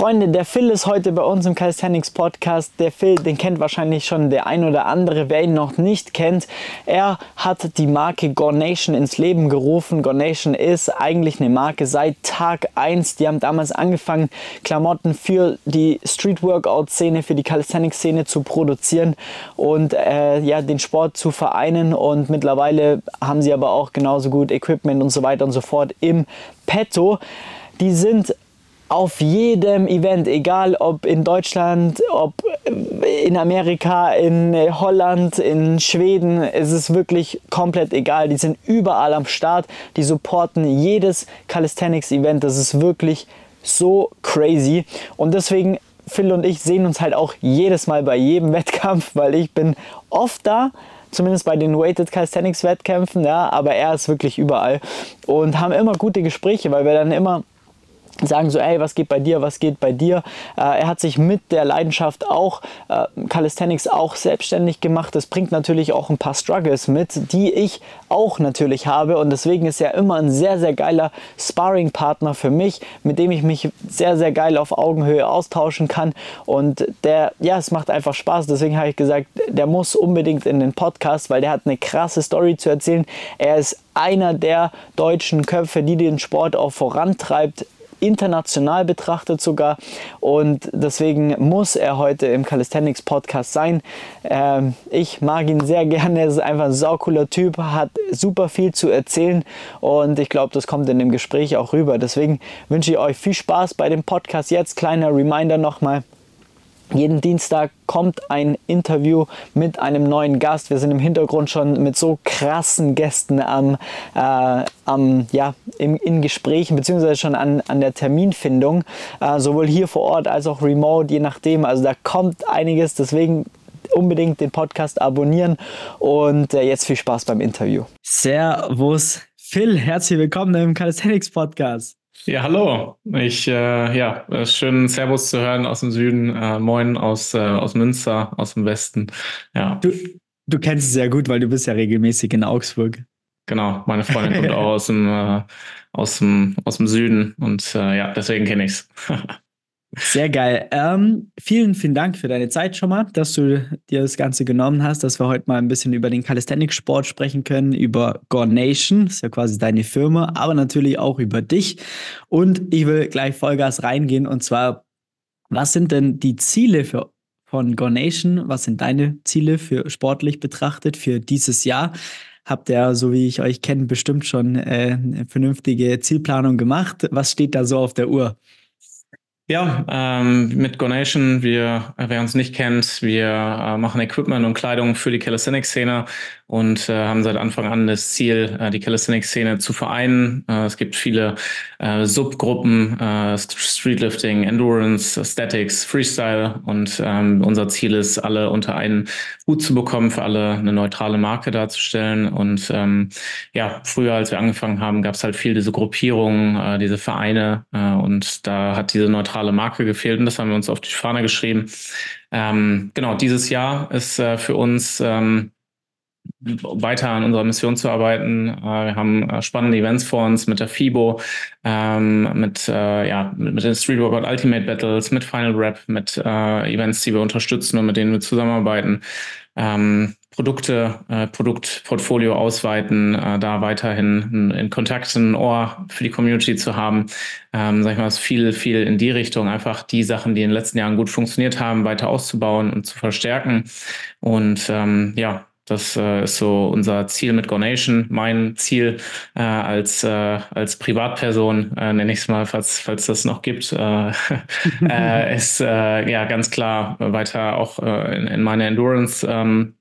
Freunde, der Phil ist heute bei uns im Calisthenics Podcast. Der Phil, den kennt wahrscheinlich schon der ein oder andere, wer ihn noch nicht kennt. Er hat die Marke Gornation ins Leben gerufen. Gornation ist eigentlich eine Marke seit Tag 1. Die haben damals angefangen, Klamotten für die Street Workout Szene, für die Calisthenics Szene zu produzieren und äh, ja, den Sport zu vereinen. Und mittlerweile haben sie aber auch genauso gut Equipment und so weiter und so fort im Petto. Die sind auf jedem Event, egal ob in Deutschland, ob in Amerika, in Holland, in Schweden, es ist wirklich komplett egal. Die sind überall am Start, die supporten jedes Calisthenics-Event. Das ist wirklich so crazy. Und deswegen, Phil und ich sehen uns halt auch jedes Mal bei jedem Wettkampf, weil ich bin oft da zumindest bei den Weighted Calisthenics Wettkämpfen, ja, aber er ist wirklich überall und haben immer gute Gespräche, weil wir dann immer sagen so, ey, was geht bei dir, was geht bei dir. Äh, er hat sich mit der Leidenschaft auch äh, Calisthenics auch selbstständig gemacht. Das bringt natürlich auch ein paar Struggles mit, die ich auch natürlich habe und deswegen ist er immer ein sehr, sehr geiler Sparring-Partner für mich, mit dem ich mich sehr, sehr geil auf Augenhöhe austauschen kann und der, ja, es macht einfach Spaß. Deswegen habe ich gesagt, der muss unbedingt in den Podcast, weil der hat eine krasse Story zu erzählen. Er ist einer der deutschen Köpfe, die den Sport auch vorantreibt international betrachtet sogar. Und deswegen muss er heute im Calisthenics Podcast sein. Ähm, ich mag ihn sehr gerne. Er ist einfach ein saucooler Typ, hat super viel zu erzählen und ich glaube, das kommt in dem Gespräch auch rüber. Deswegen wünsche ich euch viel Spaß bei dem Podcast. Jetzt kleiner Reminder nochmal. Jeden Dienstag kommt ein Interview mit einem neuen Gast. Wir sind im Hintergrund schon mit so krassen Gästen am, äh, am, ja, im, in Gesprächen, beziehungsweise schon an, an der Terminfindung, äh, sowohl hier vor Ort als auch remote, je nachdem. Also da kommt einiges, deswegen unbedingt den Podcast abonnieren und äh, jetzt viel Spaß beim Interview. Servus, Phil, herzlich willkommen im Calisthenics Podcast. Ja, hallo. Ich, äh, ja, schön Servus zu hören aus dem Süden. Äh, moin aus, äh, aus Münster, aus dem Westen. Ja. Du, du kennst es sehr gut, weil du bist ja regelmäßig in Augsburg. Genau, meine Freundin kommt auch aus dem, äh, aus dem, aus dem Süden und äh, ja, deswegen kenne ich es. Sehr geil. Ähm, vielen, vielen Dank für deine Zeit schon mal, dass du dir das Ganze genommen hast, dass wir heute mal ein bisschen über den Calisthenics-Sport sprechen können, über Gore Nation, das ist ja quasi deine Firma, aber natürlich auch über dich. Und ich will gleich Vollgas reingehen und zwar, was sind denn die Ziele für, von Gore Nation? Was sind deine Ziele für sportlich betrachtet für dieses Jahr? Habt ihr, so wie ich euch kenne, bestimmt schon äh, eine vernünftige Zielplanung gemacht? Was steht da so auf der Uhr? Ja, ähm, mit Gonation, wir, wer uns nicht kennt, wir äh, machen Equipment und Kleidung für die Calisthenics-Szene und äh, haben seit Anfang an das Ziel, äh, die Calisthenics-Szene zu vereinen. Äh, es gibt viele äh, Subgruppen, äh, Streetlifting, Endurance, Statics, Freestyle und ähm, unser Ziel ist, alle unter einen Hut zu bekommen, für alle eine neutrale Marke darzustellen. Und ähm, ja, früher, als wir angefangen haben, gab es halt viel diese Gruppierungen, äh, diese Vereine äh, und da hat diese neutrale Marke gefehlt und das haben wir uns auf die Fahne geschrieben. Ähm, genau, dieses Jahr ist äh, für uns ähm, weiter an unserer Mission zu arbeiten. Äh, wir haben äh, spannende Events vor uns mit der FIBO, ähm, mit, äh, ja, mit den Street Workout Ultimate Battles, mit Final Rap, mit Events, die wir unterstützen und mit denen wir zusammenarbeiten. Ähm, Produkte, Produktportfolio ausweiten, da weiterhin in Kontakt, ein Ohr für die Community zu haben. Ähm, sag ich mal, viel, viel in die Richtung, einfach die Sachen, die in den letzten Jahren gut funktioniert haben, weiter auszubauen und zu verstärken. Und ähm, ja, das äh, ist so unser Ziel mit Gonation. Mein Ziel äh, als, äh, als Privatperson, äh, nenne ich es mal, falls, falls das noch gibt, äh, äh, ist äh, ja ganz klar weiter auch äh, in, in meine Endurance ähm,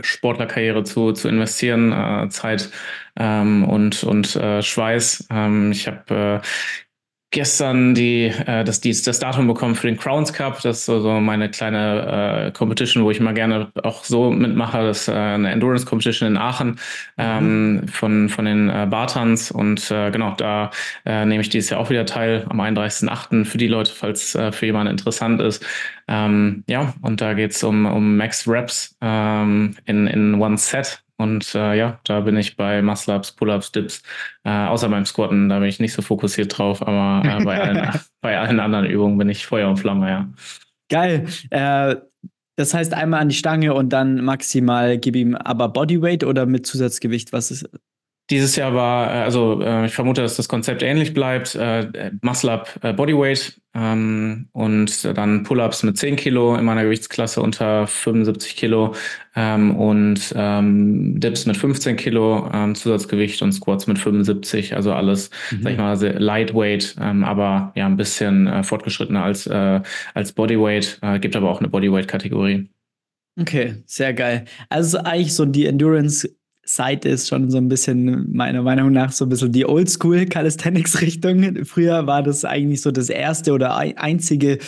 Sportlerkarriere zu, zu investieren, äh, Zeit ähm, und, und äh, Schweiß. Ähm, ich habe äh, gestern die, äh, das, die, das Datum bekommen für den Crowns Cup. Das ist so, so meine kleine äh, Competition, wo ich mal gerne auch so mitmache. Das ist äh, eine Endurance Competition in Aachen ähm, mhm. von, von den äh, Bartans. Und äh, genau, da äh, nehme ich dieses Jahr auch wieder teil am 31.08. für die Leute, falls äh, für jemanden interessant ist. Ähm, ja, und da geht es um, um Max Reps ähm, in, in One Set Und äh, ja, da bin ich bei Muscle-Ups, Pull-Ups, Dips, äh, außer beim Squatten, da bin ich nicht so fokussiert drauf, aber äh, bei, allen, bei allen anderen Übungen bin ich Feuer und Flamme, ja. Geil. Äh, das heißt einmal an die Stange und dann maximal gib ihm aber Bodyweight oder mit Zusatzgewicht? Was ist? Dieses Jahr war, äh, also äh, ich vermute, dass das Konzept ähnlich bleibt. Äh, Muscle Up äh, Bodyweight ähm, und dann Pull-Ups mit 10 Kilo in meiner Gewichtsklasse unter 75 Kilo ähm, und ähm, Dips mit 15 Kilo ähm, Zusatzgewicht und Squats mit 75. Also alles, mhm. sag ich mal, sehr lightweight, ähm, aber ja ein bisschen äh, fortgeschrittener als, äh, als Bodyweight. Äh, gibt aber auch eine Bodyweight-Kategorie. Okay, sehr geil. Also eigentlich so die Endurance Seite ist schon so ein bisschen, meiner Meinung nach, so ein bisschen die Oldschool Calisthenics-Richtung. Früher war das eigentlich so das erste oder einzige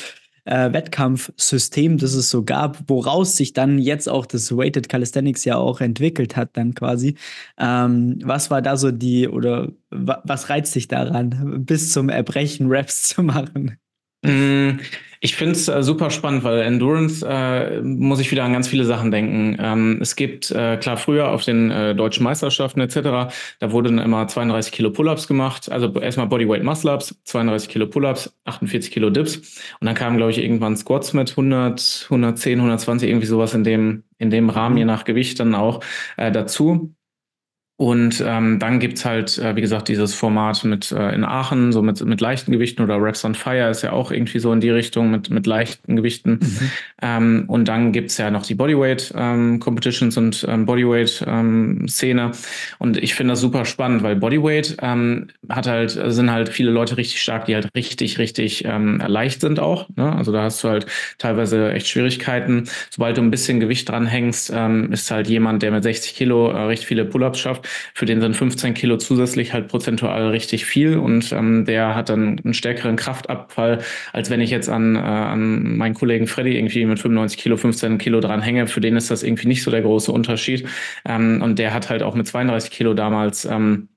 äh, Wettkampfsystem, das es so gab, woraus sich dann jetzt auch das Weighted Calisthenics ja auch entwickelt hat, dann quasi. Ähm, was war da so die, oder was reizt dich daran, bis zum Erbrechen Raps zu machen? Mm, ich finde es äh, super spannend, weil Endurance äh, muss ich wieder an ganz viele Sachen denken. Ähm, es gibt, äh, klar, früher auf den äh, deutschen Meisterschaften etc., da wurden immer 32 Kilo Pull-Ups gemacht. Also erstmal Bodyweight Muscle-Ups, 32 Kilo Pull-Ups, 48 Kilo Dips. Und dann kamen, glaube ich, irgendwann Squats mit 100, 110, 120, irgendwie sowas in dem, in dem Rahmen, mhm. je nach Gewicht dann auch äh, dazu. Und ähm, dann gibt's halt, äh, wie gesagt, dieses Format mit äh, in Aachen, so mit, mit leichten Gewichten oder Raps on Fire ist ja auch irgendwie so in die Richtung mit, mit leichten Gewichten. Mhm. Ähm, und dann gibt's ja noch die Bodyweight ähm, Competitions und ähm, Bodyweight ähm, Szene. Und ich finde das super spannend, weil Bodyweight ähm, hat halt, sind halt viele Leute richtig stark, die halt richtig, richtig ähm, leicht sind auch. Ne? Also da hast du halt teilweise echt Schwierigkeiten. Sobald du ein bisschen Gewicht dranhängst, ähm, ist halt jemand, der mit 60 Kilo äh, recht viele Pull-ups schafft für den sind 15 Kilo zusätzlich halt prozentual richtig viel und ähm, der hat dann einen stärkeren Kraftabfall, als wenn ich jetzt an, äh, an meinen Kollegen Freddy irgendwie mit 95 Kilo, 15 Kilo dran hänge. Für den ist das irgendwie nicht so der große Unterschied. Ähm, und der hat halt auch mit 32 Kilo damals ähm,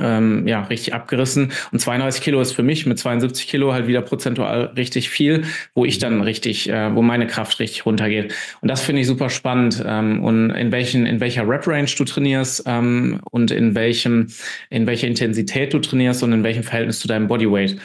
ähm, ja, richtig abgerissen. Und 32 Kilo ist für mich mit 72 Kilo halt wieder prozentual richtig viel, wo ich dann richtig, äh, wo meine Kraft richtig runtergeht. Und das finde ich super spannend. Ähm, und in welchen, in welcher Rep-Range du trainierst ähm, und in welchem, in welcher Intensität du trainierst und in welchem Verhältnis zu deinem Bodyweight.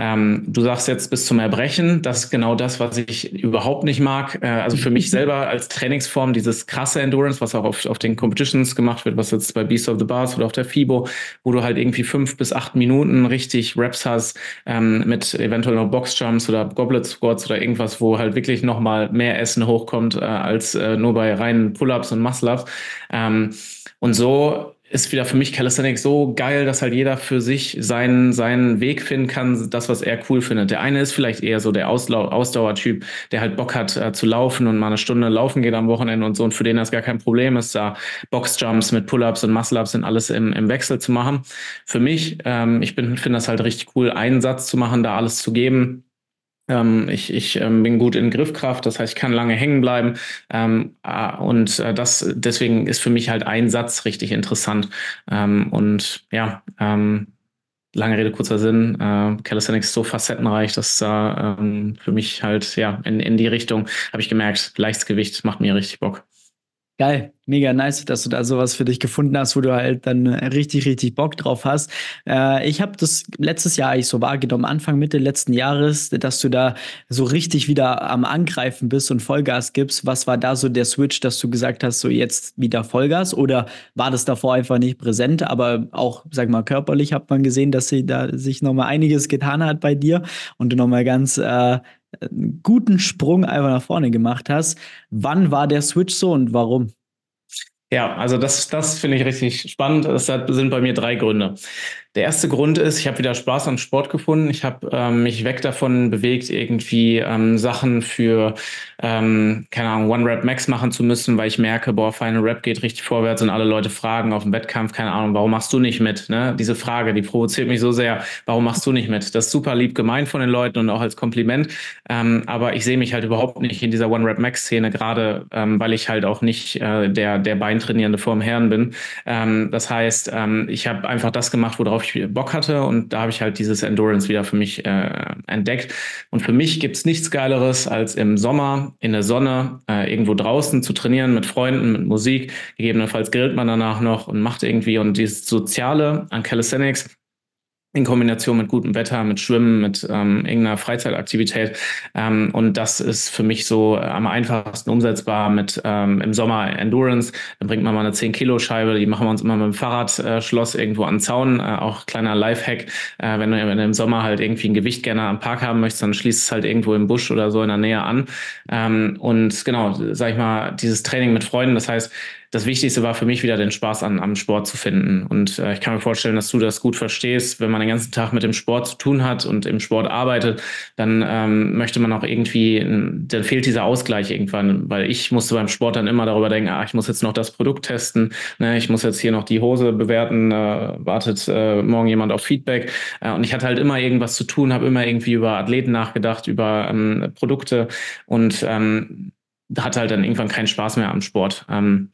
Ähm, du sagst jetzt bis zum Erbrechen, das ist genau das, was ich überhaupt nicht mag. Äh, also für mich selber als Trainingsform dieses krasse Endurance, was auch auf, auf den Competitions gemacht wird, was jetzt bei Beast of the Bars oder auf der FIBO, wo du halt irgendwie fünf bis acht Minuten richtig Reps hast ähm, mit eventuell noch Boxjumps oder Goblet Squats oder irgendwas, wo halt wirklich nochmal mehr Essen hochkommt äh, als äh, nur bei reinen Pull-ups und Muscle-ups. Ähm, und so ist wieder für mich Calisthenics so geil, dass halt jeder für sich seinen, seinen Weg finden kann, das, was er cool findet. Der eine ist vielleicht eher so der Auslau Ausdauertyp, der halt Bock hat äh, zu laufen und mal eine Stunde laufen geht am Wochenende und so. Und für den das gar kein Problem ist, da Boxjumps mit Pull-Ups und Muscle-Ups und alles im, im Wechsel zu machen. Für mich, ähm, ich finde das halt richtig cool, einen Satz zu machen, da alles zu geben ähm, ich ich ähm, bin gut in Griffkraft, das heißt, ich kann lange hängen bleiben. Ähm, äh, und äh, das deswegen ist für mich halt ein Satz richtig interessant. Ähm, und ja, ähm, lange Rede, kurzer Sinn. Äh, Calisthenics ist so facettenreich, dass da ähm, für mich halt ja in, in die Richtung habe ich gemerkt, Leichtgewicht macht mir richtig Bock. Geil, mega nice, dass du da sowas für dich gefunden hast, wo du halt dann richtig, richtig Bock drauf hast. Äh, ich habe das letztes Jahr eigentlich so wahrgenommen, Anfang, Mitte letzten Jahres, dass du da so richtig wieder am Angreifen bist und Vollgas gibst. Was war da so der Switch, dass du gesagt hast, so jetzt wieder Vollgas? Oder war das davor einfach nicht präsent? Aber auch, sag mal, körperlich hat man gesehen, dass sie da sich nochmal einiges getan hat bei dir und du nochmal ganz äh, einen guten Sprung einfach nach vorne gemacht hast. Wann war der Switch so und warum? Ja, also das, das finde ich richtig spannend. Es sind bei mir drei Gründe. Der erste Grund ist, ich habe wieder Spaß am Sport gefunden. Ich habe ähm, mich weg davon bewegt, irgendwie ähm, Sachen für, ähm, keine Ahnung, One Rap Max machen zu müssen, weil ich merke, boah, Final Rap geht richtig vorwärts und alle Leute fragen auf dem Wettkampf, keine Ahnung, warum machst du nicht mit? Ne? Diese Frage, die provoziert mich so sehr, warum machst du nicht mit? Das ist super lieb gemeint von den Leuten und auch als Kompliment. Ähm, aber ich sehe mich halt überhaupt nicht in dieser One Rap Max Szene, gerade ähm, weil ich halt auch nicht äh, der, der Beintrainierende vorm Herrn bin. Ähm, das heißt, ich habe einfach das gemacht, worauf ich ich Bock hatte. Und da habe ich halt dieses Endurance wieder für mich äh, entdeckt. Und für mich gibt's nichts Geileres, als im Sommer in der Sonne äh, irgendwo draußen zu trainieren mit Freunden, mit Musik. Gegebenenfalls grillt man danach noch und macht irgendwie. Und dieses Soziale an Calisthenics in Kombination mit gutem Wetter, mit Schwimmen, mit ähm, irgendeiner Freizeitaktivität. Ähm, und das ist für mich so äh, am einfachsten umsetzbar mit ähm, im Sommer Endurance. Dann bringt man mal eine 10-Kilo-Scheibe, die machen wir uns immer mit dem Fahrradschloss äh, irgendwo an den Zaun. Äh, auch kleiner Lifehack. Äh, wenn, du, wenn du im Sommer halt irgendwie ein Gewicht gerne am Park haben möchtest, dann schließt es halt irgendwo im Busch oder so in der Nähe an. Ähm, und genau, sag ich mal, dieses Training mit Freunden, das heißt, das Wichtigste war für mich wieder den Spaß an, am Sport zu finden. Und äh, ich kann mir vorstellen, dass du das gut verstehst. Wenn man den ganzen Tag mit dem Sport zu tun hat und im Sport arbeitet, dann ähm, möchte man auch irgendwie, dann fehlt dieser Ausgleich irgendwann, weil ich musste beim Sport dann immer darüber denken, ah, ich muss jetzt noch das Produkt testen, ne, ich muss jetzt hier noch die Hose bewerten, äh, wartet äh, morgen jemand auf Feedback. Äh, und ich hatte halt immer irgendwas zu tun, habe immer irgendwie über Athleten nachgedacht, über ähm, Produkte und ähm, hatte halt dann irgendwann keinen Spaß mehr am Sport. Ähm,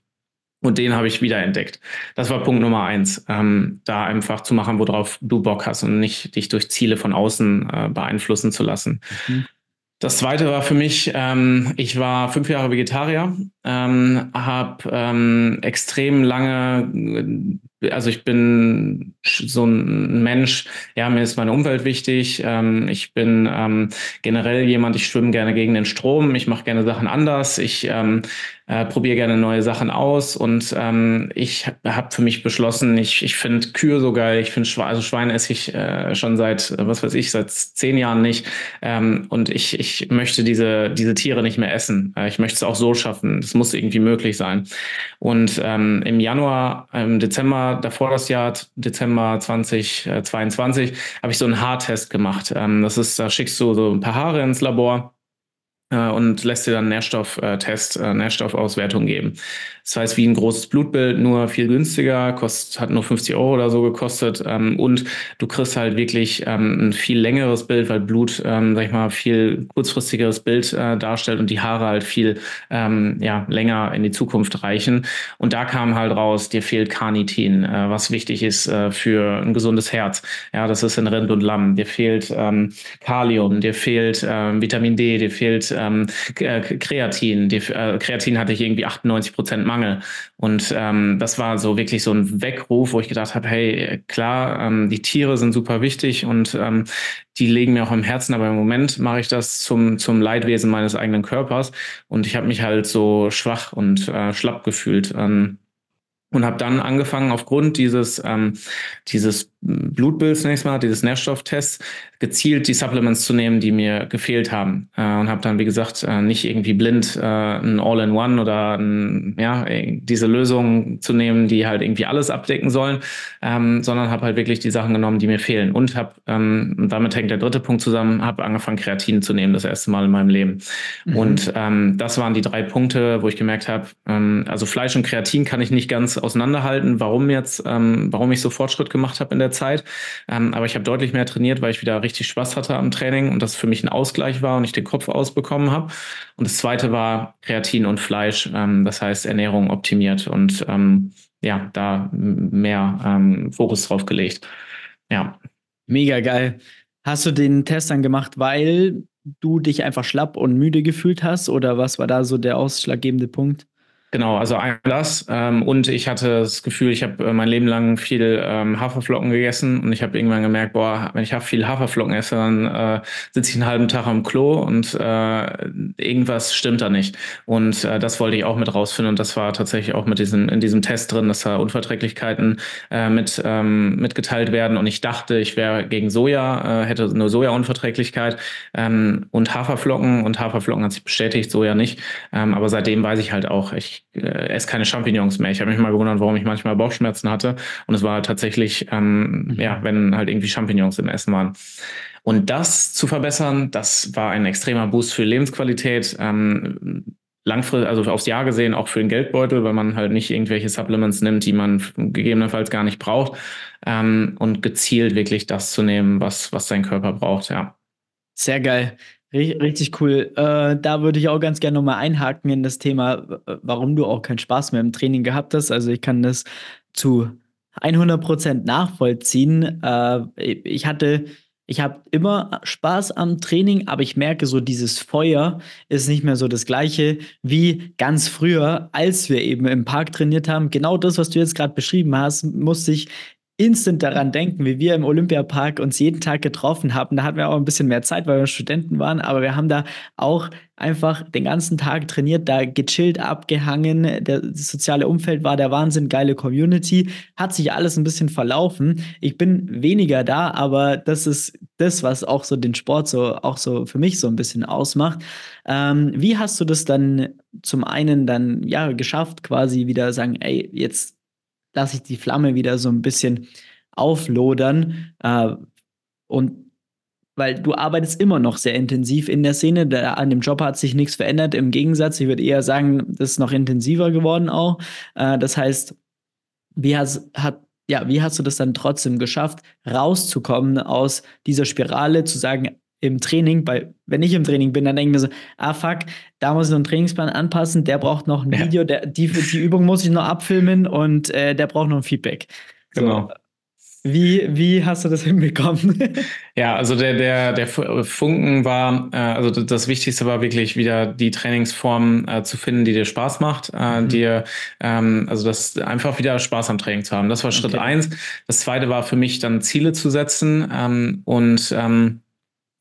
und den habe ich wieder entdeckt. Das war Punkt Nummer eins, ähm, da einfach zu machen, worauf du Bock hast und nicht dich durch Ziele von außen äh, beeinflussen zu lassen. Mhm. Das zweite war für mich, ähm, ich war fünf Jahre Vegetarier, ähm, habe ähm, extrem lange also ich bin so ein Mensch, ja, mir ist meine Umwelt wichtig. Ähm, ich bin ähm, generell jemand, ich schwimme gerne gegen den Strom, ich mache gerne Sachen anders, ich ähm, äh, probiere gerne neue Sachen aus und ähm, ich habe für mich beschlossen, ich, ich finde Kühe so geil, ich finde Schweine, also Schweine esse ich äh, schon seit, was weiß ich, seit zehn Jahren nicht ähm, und ich, ich möchte diese, diese Tiere nicht mehr essen. Äh, ich möchte es auch so schaffen, das muss irgendwie möglich sein. Und ähm, im Januar, im Dezember davor das Jahr, Dezember 2022, habe ich so einen Haartest gemacht. Ähm, das ist, da schickst du so ein paar Haare ins Labor äh, und lässt dir dann Nährstofftest, äh, Nährstoffauswertung geben. Das heißt, wie ein großes Blutbild, nur viel günstiger, kostet, hat nur 50 Euro oder so gekostet. Ähm, und du kriegst halt wirklich ähm, ein viel längeres Bild, weil Blut, ähm, sag ich mal, viel kurzfristigeres Bild äh, darstellt und die Haare halt viel ähm, ja, länger in die Zukunft reichen. Und da kam halt raus, dir fehlt Carnitin, äh, was wichtig ist äh, für ein gesundes Herz. Ja, das ist in Rind und Lamm. Dir fehlt Kalium, dir fehlt Vitamin D, dir fehlt ähm, äh, Kreatin. Dir, äh, Kreatin hatte ich irgendwie 98 Prozent Mangel. Und ähm, das war so wirklich so ein Weckruf, wo ich gedacht habe, hey, klar, ähm, die Tiere sind super wichtig und ähm, die legen mir auch am Herzen, aber im Moment mache ich das zum, zum Leidwesen meines eigenen Körpers. Und ich habe mich halt so schwach und äh, schlapp gefühlt. Ähm, und habe dann angefangen, aufgrund dieses, ähm, dieses Blutbilds nächstes Mal, dieses Nährstofftests, gezielt die Supplements zu nehmen, die mir gefehlt haben. Äh, und habe dann, wie gesagt, äh, nicht irgendwie blind äh, ein All-in-One oder ein, ja, diese Lösung zu nehmen, die halt irgendwie alles abdecken sollen, ähm, sondern habe halt wirklich die Sachen genommen, die mir fehlen. Und habe, ähm, damit hängt der dritte Punkt zusammen, habe angefangen, Kreatin zu nehmen, das erste Mal in meinem Leben. Mhm. Und ähm, das waren die drei Punkte, wo ich gemerkt habe, ähm, also Fleisch und Kreatin kann ich nicht ganz auseinanderhalten, warum jetzt, ähm, warum ich so Fortschritt gemacht habe in der Zeit. Ähm, aber ich habe deutlich mehr trainiert, weil ich wieder richtig Spaß hatte am Training und das für mich ein Ausgleich war und ich den Kopf ausbekommen habe. Und das zweite war Kreatin und Fleisch, ähm, das heißt Ernährung optimiert und ähm, ja, da mehr ähm, Fokus drauf gelegt. Ja. Mega geil. Hast du den Test dann gemacht, weil du dich einfach schlapp und müde gefühlt hast oder was war da so der ausschlaggebende Punkt? Genau, also ein das. Ähm, und ich hatte das Gefühl, ich habe äh, mein Leben lang viel ähm, Haferflocken gegessen und ich habe irgendwann gemerkt, boah, wenn ich viel Haferflocken esse, dann äh, sitze ich einen halben Tag am Klo und äh, irgendwas stimmt da nicht. Und äh, das wollte ich auch mit rausfinden und das war tatsächlich auch mit diesem, in diesem Test drin, dass da Unverträglichkeiten äh, mit, ähm, mitgeteilt werden. Und ich dachte, ich wäre gegen Soja, äh, hätte nur Soja-Unverträglichkeit ähm, und Haferflocken und Haferflocken hat sich bestätigt, Soja nicht. Ähm, aber seitdem weiß ich halt auch, ich äh, esse keine Champignons mehr. Ich habe mich mal gewundert, warum ich manchmal Bauchschmerzen hatte. Und es war halt tatsächlich, ähm, mhm. ja, wenn halt irgendwie Champignons im Essen waren. Und das zu verbessern, das war ein extremer Boost für Lebensqualität. Ähm, langfristig, also aufs Jahr gesehen auch für den Geldbeutel, weil man halt nicht irgendwelche Supplements nimmt, die man gegebenenfalls gar nicht braucht. Ähm, und gezielt wirklich das zu nehmen, was, was dein Körper braucht, ja. Sehr geil. Richtig cool. Äh, da würde ich auch ganz gerne nochmal einhaken in das Thema, warum du auch keinen Spaß mehr im Training gehabt hast. Also ich kann das zu 100% nachvollziehen. Äh, ich hatte ich habe immer Spaß am Training, aber ich merke so, dieses Feuer ist nicht mehr so das gleiche wie ganz früher, als wir eben im Park trainiert haben. Genau das, was du jetzt gerade beschrieben hast, musste ich instant daran denken, wie wir im Olympiapark uns jeden Tag getroffen haben. Da hatten wir auch ein bisschen mehr Zeit, weil wir Studenten waren, aber wir haben da auch einfach den ganzen Tag trainiert, da gechillt, abgehangen. Der, das soziale Umfeld war der Wahnsinn, geile Community. Hat sich alles ein bisschen verlaufen. Ich bin weniger da, aber das ist das, was auch so den Sport so auch so für mich so ein bisschen ausmacht. Ähm, wie hast du das dann zum einen dann ja geschafft, quasi wieder sagen, ey, jetzt lasse ich die Flamme wieder so ein bisschen auflodern. Äh, und weil du arbeitest immer noch sehr intensiv in der Szene. Da, an dem Job hat sich nichts verändert. Im Gegensatz, ich würde eher sagen, das ist noch intensiver geworden auch. Äh, das heißt, wie hast, hat, ja, wie hast du das dann trotzdem geschafft, rauszukommen aus dieser Spirale, zu sagen, im Training, bei, wenn ich im Training bin, dann denke ich mir so, ah fuck, da muss ich noch einen Trainingsplan anpassen, der braucht noch ein ja. Video, der, die, die Übung muss ich noch abfilmen und äh, der braucht noch ein Feedback. Genau. So, wie, wie hast du das hinbekommen? ja, also der, der, der Funken war, äh, also das Wichtigste war wirklich wieder die Trainingsform äh, zu finden, die dir Spaß macht, äh, mhm. dir, ähm, also das einfach wieder Spaß am Training zu haben. Das war Schritt okay. eins. Das zweite war für mich dann Ziele zu setzen ähm, und ähm,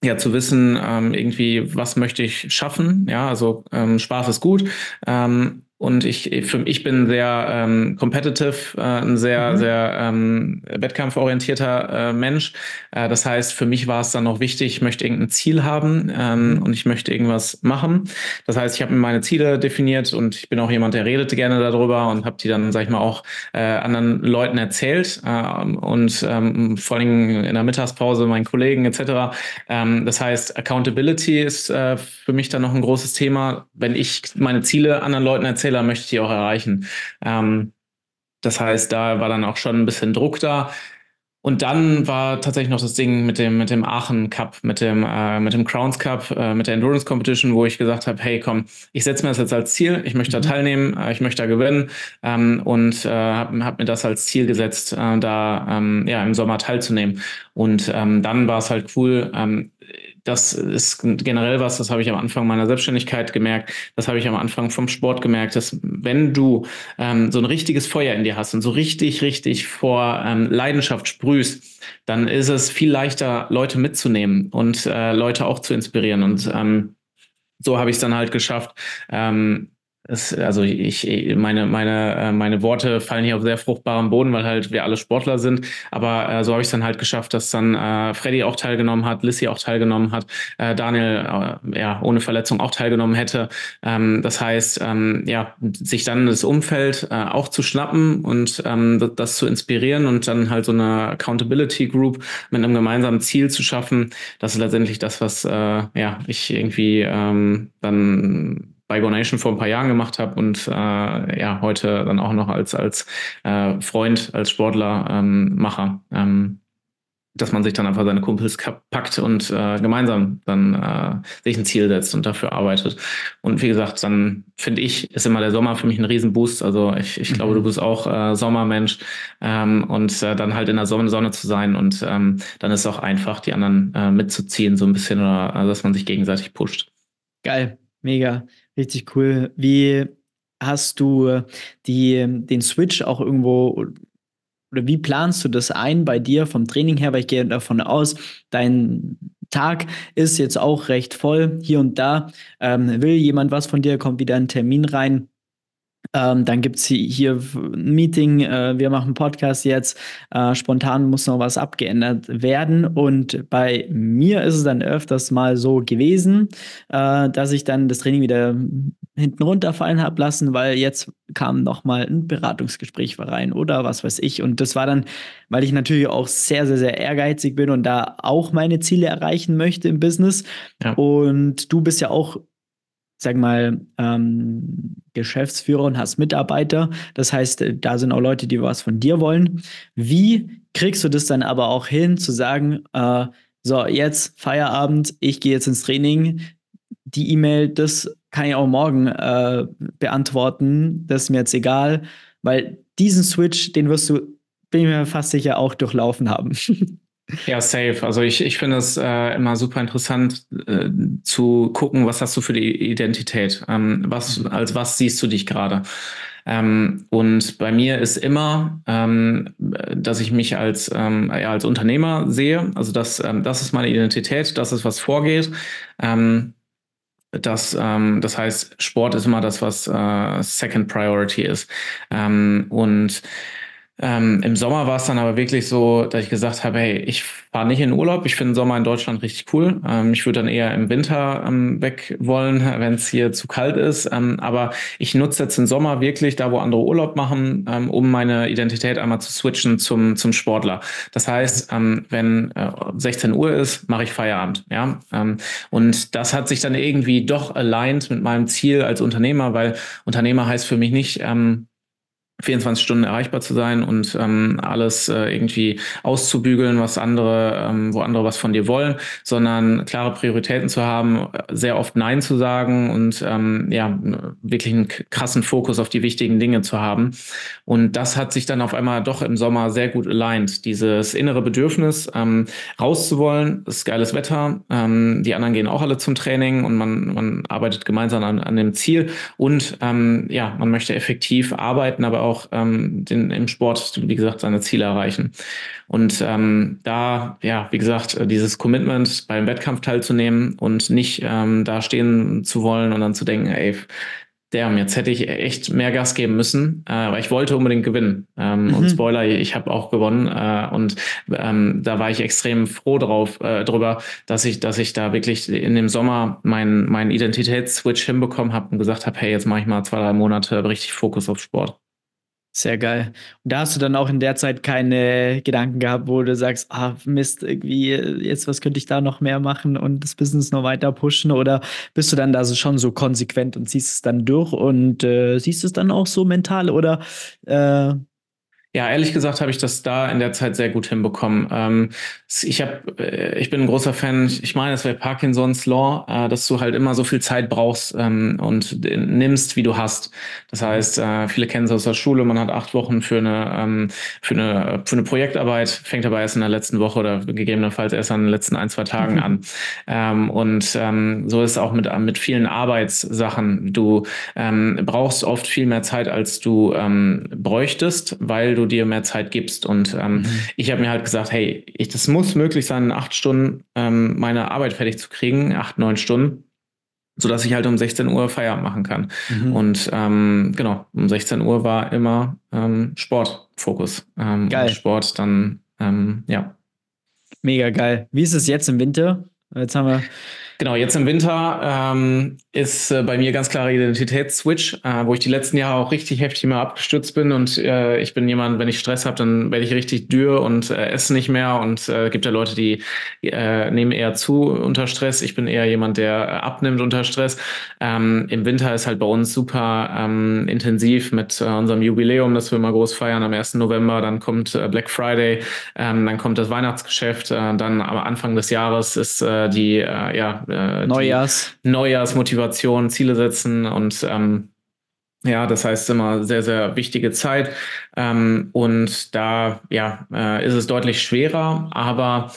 ja, zu wissen, ähm, irgendwie, was möchte ich schaffen? Ja, also ähm, Spaß ist gut. Ähm, und ich, ich bin sehr ähm, competitive, äh, ein sehr, mhm. sehr ähm, wettkampforientierter äh, Mensch. Äh, das heißt, für mich war es dann noch wichtig, ich möchte irgendein Ziel haben ähm, mhm. und ich möchte irgendwas machen. Das heißt, ich habe mir meine Ziele definiert und ich bin auch jemand, der redet gerne darüber und habe die dann, sag ich mal, auch äh, anderen Leuten erzählt äh, und ähm, vor allem in der Mittagspause meinen Kollegen etc. Ähm, das heißt, Accountability ist äh, für mich dann noch ein großes Thema. Wenn ich meine Ziele anderen Leuten erzähle, Zähler möchte ich die auch erreichen. Ähm, das heißt, da war dann auch schon ein bisschen Druck da. Und dann war tatsächlich noch das Ding mit dem, mit dem Aachen Cup, mit dem, äh, mit dem Crowns Cup, äh, mit der Endurance Competition, wo ich gesagt habe, hey komm, ich setze mir das jetzt als Ziel, ich möchte da mhm. teilnehmen, äh, ich möchte da gewinnen ähm, und äh, habe hab mir das als Ziel gesetzt, äh, da ähm, ja, im Sommer teilzunehmen. Und ähm, dann war es halt cool, ähm, das ist generell was, das habe ich am Anfang meiner Selbstständigkeit gemerkt, das habe ich am Anfang vom Sport gemerkt, dass wenn du ähm, so ein richtiges Feuer in dir hast und so richtig, richtig vor ähm, Leidenschaft sprühst, dann ist es viel leichter, Leute mitzunehmen und äh, Leute auch zu inspirieren. Und ähm, so habe ich es dann halt geschafft, ähm, es, also ich, meine, meine, äh, meine Worte fallen hier auf sehr fruchtbarem Boden, weil halt wir alle Sportler sind. Aber äh, so habe ich es dann halt geschafft, dass dann äh, Freddy auch teilgenommen hat, Lissy auch teilgenommen hat, äh, Daniel äh, ja ohne Verletzung auch teilgenommen hätte. Ähm, das heißt, ähm, ja, sich dann das Umfeld äh, auch zu schnappen und ähm, das, das zu inspirieren und dann halt so eine Accountability Group mit einem gemeinsamen Ziel zu schaffen, das ist letztendlich das, was äh, ja ich irgendwie ähm, dann bei GoNation vor ein paar Jahren gemacht habe und äh, ja, heute dann auch noch als, als äh, Freund, als Sportler ähm, mache. Ähm, dass man sich dann einfach seine Kumpels packt und äh, gemeinsam dann äh, sich ein Ziel setzt und dafür arbeitet. Und wie gesagt, dann finde ich, ist immer der Sommer für mich ein Riesenboost. Also ich, ich mhm. glaube, du bist auch äh, Sommermensch ähm, und äh, dann halt in der Sonne, Sonne zu sein und ähm, dann ist es auch einfach, die anderen äh, mitzuziehen, so ein bisschen oder äh, dass man sich gegenseitig pusht. Geil, mega. Richtig cool. Wie hast du die, den Switch auch irgendwo oder wie planst du das ein bei dir vom Training her? Weil ich gehe davon aus, dein Tag ist jetzt auch recht voll hier und da. Ähm, will jemand was von dir, kommt wieder ein Termin rein. Ähm, dann gibt es hier ein Meeting, äh, wir machen einen Podcast jetzt, äh, spontan muss noch was abgeändert werden. Und bei mir ist es dann öfters mal so gewesen, äh, dass ich dann das Training wieder hinten runterfallen habe lassen, weil jetzt kam noch mal ein Beratungsgespräch rein oder was weiß ich. Und das war dann, weil ich natürlich auch sehr, sehr, sehr ehrgeizig bin und da auch meine Ziele erreichen möchte im Business. Ja. Und du bist ja auch sag mal, ähm, Geschäftsführer und hast Mitarbeiter. Das heißt, äh, da sind auch Leute, die was von dir wollen. Wie kriegst du das dann aber auch hin, zu sagen, äh, so, jetzt Feierabend, ich gehe jetzt ins Training. Die E-Mail, das kann ich auch morgen äh, beantworten. Das ist mir jetzt egal, weil diesen Switch, den wirst du bin ich mir fast sicher, auch durchlaufen haben. Ja, safe. Also ich, ich finde es äh, immer super interessant äh, zu gucken, was hast du für die Identität? Ähm, was, als was siehst du dich gerade? Ähm, und bei mir ist immer, ähm, dass ich mich als, ähm, ja, als Unternehmer sehe. Also das, ähm, das ist meine Identität, das ist was vorgeht. Ähm, das, ähm, das heißt, Sport ist immer das, was äh, Second Priority ist. Ähm, und ähm, Im Sommer war es dann aber wirklich so, dass ich gesagt habe, hey, ich fahre nicht in Urlaub. Ich finde Sommer in Deutschland richtig cool. Ähm, ich würde dann eher im Winter ähm, weg wollen, wenn es hier zu kalt ist. Ähm, aber ich nutze jetzt den Sommer wirklich da, wo andere Urlaub machen, ähm, um meine Identität einmal zu switchen zum, zum Sportler. Das heißt, ähm, wenn äh, 16 Uhr ist, mache ich Feierabend. Ja? und das hat sich dann irgendwie doch aligned mit meinem Ziel als Unternehmer, weil Unternehmer heißt für mich nicht, 24 Stunden erreichbar zu sein und ähm, alles äh, irgendwie auszubügeln, was andere, ähm, wo andere was von dir wollen, sondern klare Prioritäten zu haben, sehr oft Nein zu sagen und ähm, ja, wirklich einen krassen Fokus auf die wichtigen Dinge zu haben. Und das hat sich dann auf einmal doch im Sommer sehr gut aligned. Dieses innere Bedürfnis, ähm, rauszuwollen, ist geiles Wetter, ähm, die anderen gehen auch alle zum Training und man, man arbeitet gemeinsam an, an dem Ziel und ähm, ja, man möchte effektiv arbeiten, aber auch ähm, den, im Sport, wie gesagt, seine Ziele erreichen. Und ähm, da, ja, wie gesagt, äh, dieses Commitment beim Wettkampf teilzunehmen und nicht ähm, da stehen zu wollen und dann zu denken, ey, damn, jetzt hätte ich echt mehr Gas geben müssen, äh, weil ich wollte unbedingt gewinnen. Ähm, mhm. Und Spoiler, ich habe auch gewonnen äh, und ähm, da war ich extrem froh drauf, äh, drüber, dass ich, dass ich da wirklich in dem Sommer meinen mein Identitätsswitch hinbekommen habe und gesagt habe, hey, jetzt mache ich mal zwei, drei Monate richtig Fokus auf Sport. Sehr geil. Und da hast du dann auch in der Zeit keine Gedanken gehabt, wo du sagst, ah, Mist, irgendwie, jetzt was könnte ich da noch mehr machen und das Business noch weiter pushen? Oder bist du dann da schon so konsequent und ziehst es dann durch und äh, siehst es dann auch so mental? Oder äh, ja, ehrlich gesagt habe ich das da in der Zeit sehr gut hinbekommen. Ähm, ich habe, äh, ich bin ein großer Fan. Ich meine, es wäre Parkinsons Law, äh, dass du halt immer so viel Zeit brauchst ähm, und nimmst, wie du hast. Das heißt, äh, viele kennen es aus der Schule. Man hat acht Wochen für eine ähm, für eine für eine Projektarbeit, fängt aber erst in der letzten Woche oder gegebenenfalls erst an den letzten ein zwei Tagen an. Ähm, und ähm, so ist es auch mit mit vielen Arbeitssachen. Du ähm, brauchst oft viel mehr Zeit, als du bräuchtest, weil du du dir mehr Zeit gibst. Und ähm, mhm. ich habe mir halt gesagt, hey, ich, das muss möglich sein, in acht Stunden ähm, meine Arbeit fertig zu kriegen, acht, neun Stunden so dass ich halt um 16 Uhr Feierabend machen kann. Mhm. Und ähm, genau, um 16 Uhr war immer ähm, Sportfokus. Ähm, geil. Sport dann, ähm, ja. Mega geil. Wie ist es jetzt im Winter? Jetzt haben wir Genau, jetzt im Winter ähm, ist äh, bei mir ganz klarer Identitätsswitch, äh, wo ich die letzten Jahre auch richtig heftig immer abgestürzt bin und äh, ich bin jemand, wenn ich Stress habe, dann werde ich richtig dürr und äh, esse nicht mehr und äh, gibt ja Leute, die äh, nehmen eher zu unter Stress. Ich bin eher jemand, der abnimmt unter Stress. Ähm, Im Winter ist halt bei uns super ähm, intensiv mit äh, unserem Jubiläum, das wir immer groß feiern am 1. November. Dann kommt äh, Black Friday, ähm, dann kommt das Weihnachtsgeschäft, äh, dann am Anfang des Jahres ist äh, die äh, ja äh, Neujahrs. Neujahrsmotivation, Ziele setzen und ähm, ja, das heißt immer sehr, sehr wichtige Zeit. Ähm, und da ja, äh, ist es deutlich schwerer, aber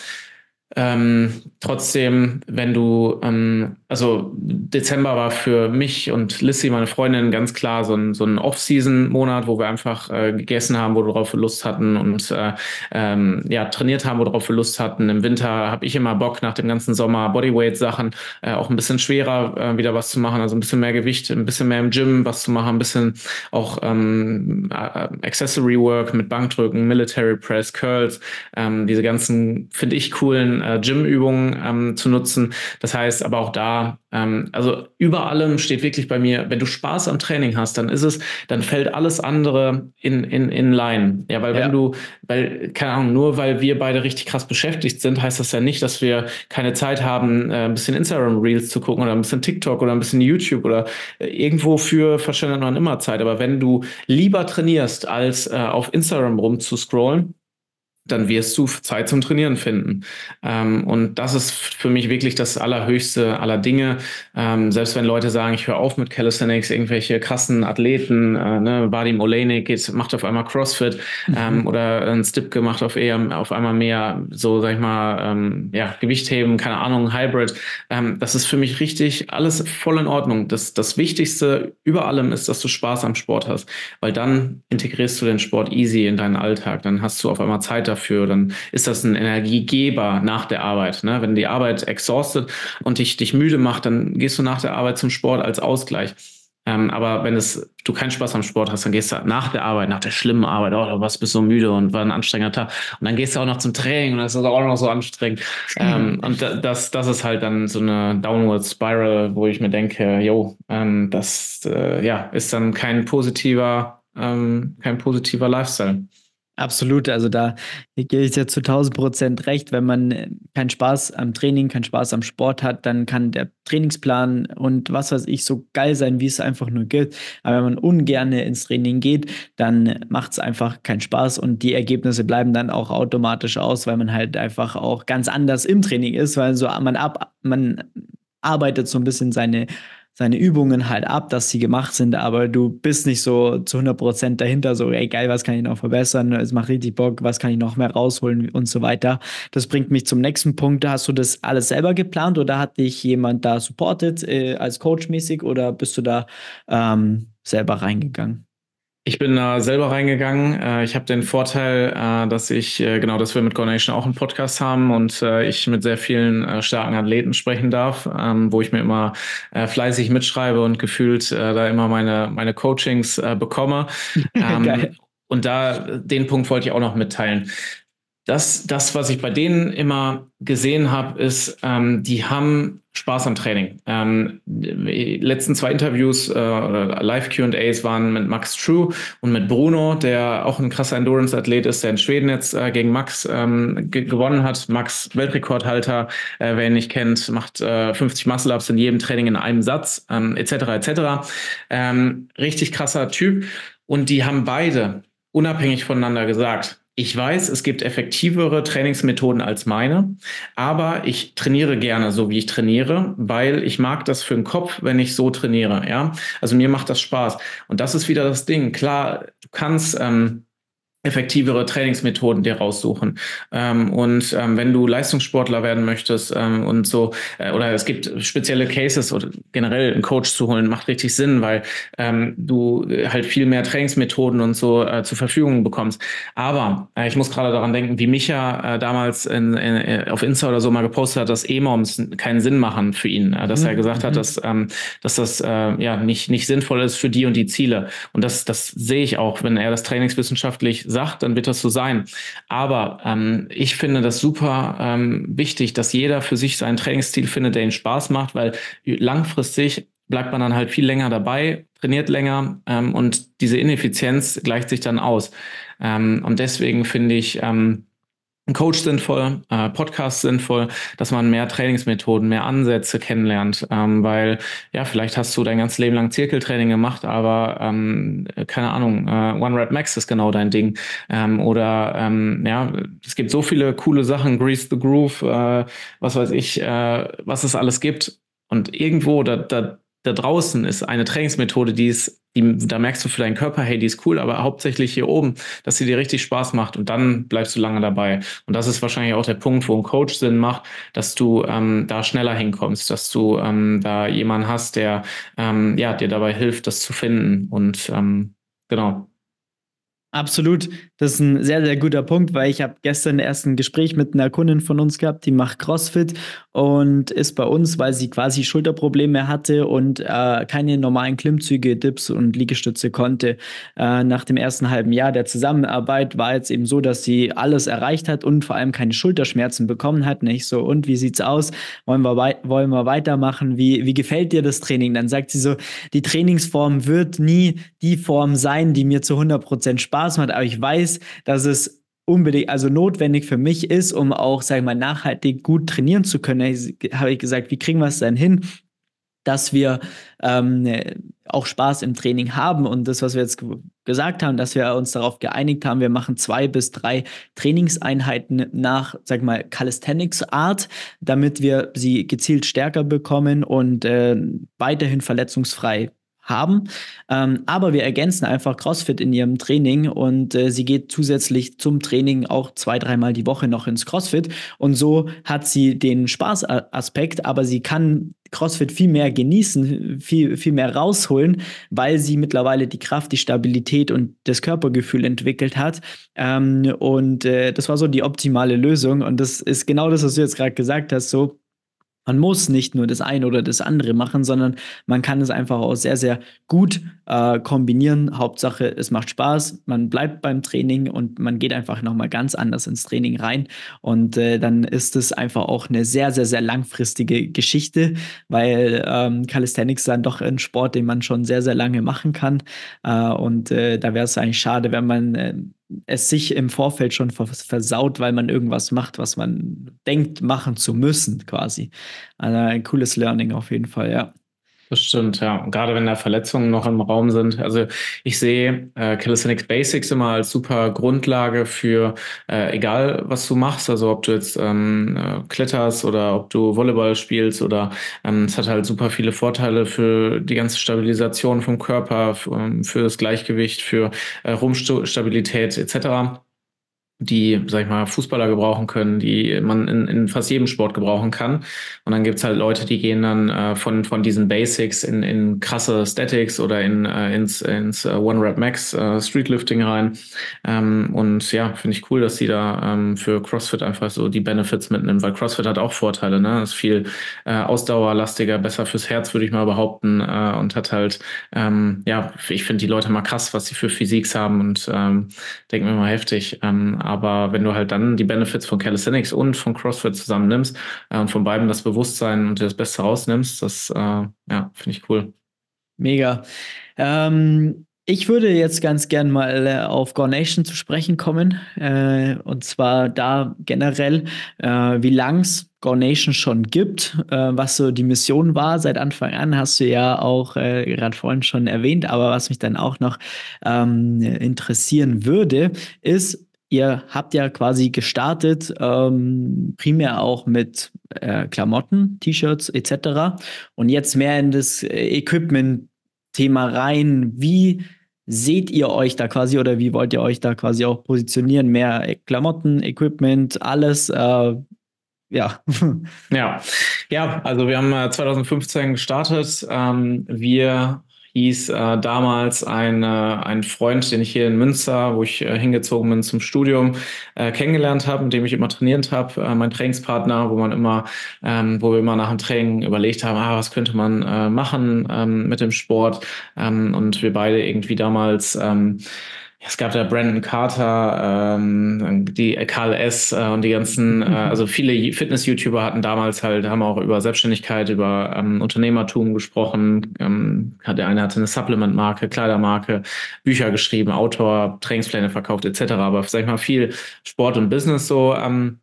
ähm, trotzdem, wenn du, ähm, also Dezember war für mich und Lissy, meine Freundin, ganz klar so ein, so ein Off-Season-Monat, wo wir einfach äh, gegessen haben, worauf wir Lust hatten und äh, ähm, ja, trainiert haben, worauf wir Lust hatten. Im Winter habe ich immer Bock, nach dem ganzen Sommer Bodyweight-Sachen äh, auch ein bisschen schwerer äh, wieder was zu machen, also ein bisschen mehr Gewicht, ein bisschen mehr im Gym was zu machen, ein bisschen auch ähm, äh, Accessory-Work mit Bankdrücken, Military Press, Curls, ähm, diese ganzen, finde ich, coolen äh, Gym-Übungen ähm, zu nutzen. Das heißt aber auch da, ähm, also über allem steht wirklich bei mir, wenn du Spaß am Training hast, dann ist es, dann fällt alles andere in, in, in line. Ja, weil ja. wenn du, weil, keine Ahnung, nur weil wir beide richtig krass beschäftigt sind, heißt das ja nicht, dass wir keine Zeit haben, äh, ein bisschen Instagram-Reels zu gucken oder ein bisschen TikTok oder ein bisschen YouTube oder äh, irgendwo für verschwendet man immer Zeit. Aber wenn du lieber trainierst, als äh, auf Instagram rumzuscrollen, dann wirst du Zeit zum Trainieren finden. Ähm, und das ist für mich wirklich das Allerhöchste aller Dinge. Ähm, selbst wenn Leute sagen, ich höre auf mit Calisthenics, irgendwelche krassen Athleten, äh, ne, Vadim Olenek geht, macht auf einmal CrossFit mhm. ähm, oder ein Stipke macht auf eher auf einmal mehr so, sag ich mal, ähm, ja, Gewichtheben, keine Ahnung, Hybrid. Ähm, das ist für mich richtig alles voll in Ordnung. Das, das Wichtigste über allem ist, dass du Spaß am Sport hast, weil dann integrierst du den Sport easy in deinen Alltag. Dann hast du auf einmal Zeit dafür dafür, dann ist das ein Energiegeber nach der Arbeit. Ne? Wenn die Arbeit exhausted und dich, dich müde macht, dann gehst du nach der Arbeit zum Sport als Ausgleich. Ähm, aber wenn es, du keinen Spaß am Sport hast, dann gehst du nach der Arbeit, nach der schlimmen Arbeit, oh, du warst bist so müde und war ein anstrengender Tag. Und dann gehst du auch noch zum Training und das ist auch noch so anstrengend. ähm, und das, das ist halt dann so eine Downward Spiral, wo ich mir denke, jo, ähm, das äh, ja, ist dann kein positiver, ähm, kein positiver Lifestyle. Absolut, also da gebe ich dir zu 1000 Prozent recht. Wenn man äh, keinen Spaß am Training, keinen Spaß am Sport hat, dann kann der Trainingsplan und was weiß ich so geil sein, wie es einfach nur geht. Aber wenn man ungern ins Training geht, dann macht es einfach keinen Spaß und die Ergebnisse bleiben dann auch automatisch aus, weil man halt einfach auch ganz anders im Training ist, weil so man ab, man arbeitet so ein bisschen seine seine Übungen halt ab, dass sie gemacht sind, aber du bist nicht so zu 100% dahinter, so, ey, geil, was kann ich noch verbessern, es macht richtig Bock, was kann ich noch mehr rausholen und so weiter. Das bringt mich zum nächsten Punkt. Hast du das alles selber geplant oder hat dich jemand da supportet äh, als Coach mäßig oder bist du da ähm, selber reingegangen? Ich bin da selber reingegangen. Äh, ich habe den Vorteil, äh, dass ich, äh, genau, dass wir mit Gornation auch einen Podcast haben und ich mit sehr vielen starken Athleten sprechen darf, ähm, wo ich mir immer fleißig mitschreibe und gefühlt da immer meine, meine Coachings bekomme. Ähm, und da, den Punkt wollte ich auch noch mitteilen. Das, das, was ich bei denen immer gesehen habe, ist, ähm, die haben Spaß am Training. Ähm, die letzten zwei Interviews äh, oder Live-QAs waren mit Max True und mit Bruno, der auch ein krasser Endurance-Athlet ist, der in Schweden jetzt äh, gegen Max ähm, gewonnen hat. Max Weltrekordhalter, äh, wer ihn nicht kennt, macht äh, 50 Muscle-Ups in jedem Training in einem Satz, ähm, etc. etc. Ähm, richtig krasser Typ. Und die haben beide unabhängig voneinander gesagt, ich weiß, es gibt effektivere Trainingsmethoden als meine, aber ich trainiere gerne so, wie ich trainiere, weil ich mag das für den Kopf, wenn ich so trainiere. Ja, also mir macht das Spaß. Und das ist wieder das Ding. Klar, du kannst ähm, effektivere Trainingsmethoden dir raussuchen. Ähm, und ähm, wenn du Leistungssportler werden möchtest ähm, und so, äh, oder es gibt spezielle Cases oder generell einen Coach zu holen, macht richtig Sinn, weil ähm, du halt viel mehr Trainingsmethoden und so äh, zur Verfügung bekommst. Aber äh, ich muss gerade daran denken, wie Micha äh, damals in, in, äh, auf Insta oder so mal gepostet hat, dass E-Moms keinen Sinn machen für ihn, äh, dass mhm. er gesagt hat, mhm. dass, ähm, dass das äh, ja nicht, nicht sinnvoll ist für die und die Ziele. Und das, das sehe ich auch, wenn er das trainingswissenschaftlich sagt, dann wird das so sein. Aber ähm, ich finde das super ähm, wichtig, dass jeder für sich seinen Trainingsstil findet, der ihn Spaß macht, weil langfristig bleibt man dann halt viel länger dabei, trainiert länger ähm, und diese Ineffizienz gleicht sich dann aus. Ähm, und deswegen finde ich, ähm, ein Coach sinnvoll, äh, Podcast sinnvoll, dass man mehr Trainingsmethoden, mehr Ansätze kennenlernt, ähm, weil ja, vielleicht hast du dein ganzes Leben lang Zirkeltraining gemacht, aber ähm, keine Ahnung, äh, One Rep Max ist genau dein Ding. Ähm, oder ähm, ja, es gibt so viele coole Sachen, Grease the Groove, äh, was weiß ich, äh, was es alles gibt. Und irgendwo da, da da draußen ist eine Trainingsmethode, die ist, die, da merkst du für deinen Körper, hey, die ist cool, aber hauptsächlich hier oben, dass sie dir richtig Spaß macht und dann bleibst du lange dabei. Und das ist wahrscheinlich auch der Punkt, wo ein Coach Sinn macht, dass du ähm, da schneller hinkommst, dass du ähm, da jemanden hast, der ähm, ja, dir dabei hilft, das zu finden. Und ähm, genau. Absolut. Das ist ein sehr, sehr guter Punkt, weil ich habe gestern erst ein Gespräch mit einer Kundin von uns gehabt, die macht CrossFit und ist bei uns, weil sie quasi Schulterprobleme hatte und äh, keine normalen Klimmzüge, Dips und Liegestütze konnte. Äh, nach dem ersten halben Jahr der Zusammenarbeit war jetzt eben so, dass sie alles erreicht hat und vor allem keine Schulterschmerzen bekommen hat. Nicht so, und wie sieht's aus? Wollen wir, wollen wir weitermachen? Wie, wie gefällt dir das Training? Dann sagt sie so, die Trainingsform wird nie die Form sein, die mir zu 100% Spaß macht, aber ich weiß, dass es unbedingt, also notwendig für mich ist, um auch, sag ich mal, nachhaltig gut trainieren zu können, habe ich gesagt, wie kriegen wir es denn hin? dass wir ähm, auch Spaß im Training haben. Und das, was wir jetzt gesagt haben, dass wir uns darauf geeinigt haben, wir machen zwei bis drei Trainingseinheiten nach, sag mal, Calisthenics-Art, damit wir sie gezielt stärker bekommen und äh, weiterhin verletzungsfrei haben. Ähm, aber wir ergänzen einfach CrossFit in ihrem Training und äh, sie geht zusätzlich zum Training auch zwei, dreimal die Woche noch ins CrossFit. Und so hat sie den Spaßaspekt, aber sie kann CrossFit viel mehr genießen, viel, viel mehr rausholen, weil sie mittlerweile die Kraft, die Stabilität und das Körpergefühl entwickelt hat. Ähm, und äh, das war so die optimale Lösung. Und das ist genau das, was du jetzt gerade gesagt hast. So, man muss nicht nur das eine oder das andere machen, sondern man kann es einfach auch sehr, sehr gut äh, kombinieren. Hauptsache, es macht Spaß, man bleibt beim Training und man geht einfach nochmal ganz anders ins Training rein. Und äh, dann ist es einfach auch eine sehr, sehr, sehr langfristige Geschichte, weil ähm, Calisthenics dann doch ein Sport, den man schon sehr, sehr lange machen kann. Äh, und äh, da wäre es eigentlich schade, wenn man äh, es sich im Vorfeld schon versaut, weil man irgendwas macht, was man denkt, machen zu müssen, quasi. Also ein cooles Learning auf jeden Fall, ja. Das stimmt, ja. Gerade wenn da Verletzungen noch im Raum sind. Also ich sehe äh, Calisthenics Basics immer als super Grundlage für äh, egal, was du machst. Also ob du jetzt ähm, äh, kletterst oder ob du Volleyball spielst oder ähm, es hat halt super viele Vorteile für die ganze Stabilisation vom Körper, für, ähm, für das Gleichgewicht, für äh, Rumpfstabilität etc die, sag ich mal, Fußballer gebrauchen können, die man in, in fast jedem Sport gebrauchen kann. Und dann gibt's halt Leute, die gehen dann äh, von, von diesen Basics in, in krasse Statics oder in, äh, ins, ins uh, One Rep Max uh, Streetlifting rein. Ähm, und ja, finde ich cool, dass die da ähm, für CrossFit einfach so die Benefits mitnehmen, weil CrossFit hat auch Vorteile, ne? Ist viel äh, ausdauerlastiger, besser fürs Herz, würde ich mal behaupten, äh, und hat halt, ähm, ja, ich finde die Leute mal krass, was sie für Physiks haben und ähm, denke mir mal heftig. Ähm, aber wenn du halt dann die Benefits von Calisthenics und von CrossFit zusammennimmst äh, und von beiden das Bewusstsein und das Beste rausnimmst, das äh, ja, finde ich cool. Mega. Ähm, ich würde jetzt ganz gern mal äh, auf Gornation zu sprechen kommen. Äh, und zwar da generell, äh, wie lang es Gornation schon gibt, äh, was so die Mission war. Seit Anfang an hast du ja auch äh, gerade vorhin schon erwähnt, aber was mich dann auch noch ähm, interessieren würde, ist, ihr habt ja quasi gestartet, ähm, primär auch mit äh, Klamotten, T-Shirts etc. Und jetzt mehr in das äh, Equipment-Thema rein. Wie seht ihr euch da quasi oder wie wollt ihr euch da quasi auch positionieren? Mehr Klamotten, Equipment, alles. Äh, ja. ja. Ja, also wir haben 2015 äh, gestartet. Ähm, wir hieß äh, damals ein, äh, ein Freund, den ich hier in Münster, wo ich äh, hingezogen bin zum Studium, äh, kennengelernt habe, mit dem ich immer trainiert habe, äh, mein Trainingspartner, wo man immer, ähm, wo wir immer nach dem Training überlegt haben, ah, was könnte man äh, machen ähm, mit dem Sport. Ähm, und wir beide irgendwie damals ähm, es gab da Brandon Carter, ähm, die Karl S. Äh, und die ganzen, äh, also viele Fitness-YouTuber hatten damals halt, haben auch über Selbstständigkeit, über ähm, Unternehmertum gesprochen. Ähm, der eine hatte eine Supplement-Marke, Kleidermarke, Bücher geschrieben, Autor, Trainingspläne verkauft etc. Aber sag ich mal viel Sport und Business so. Ähm,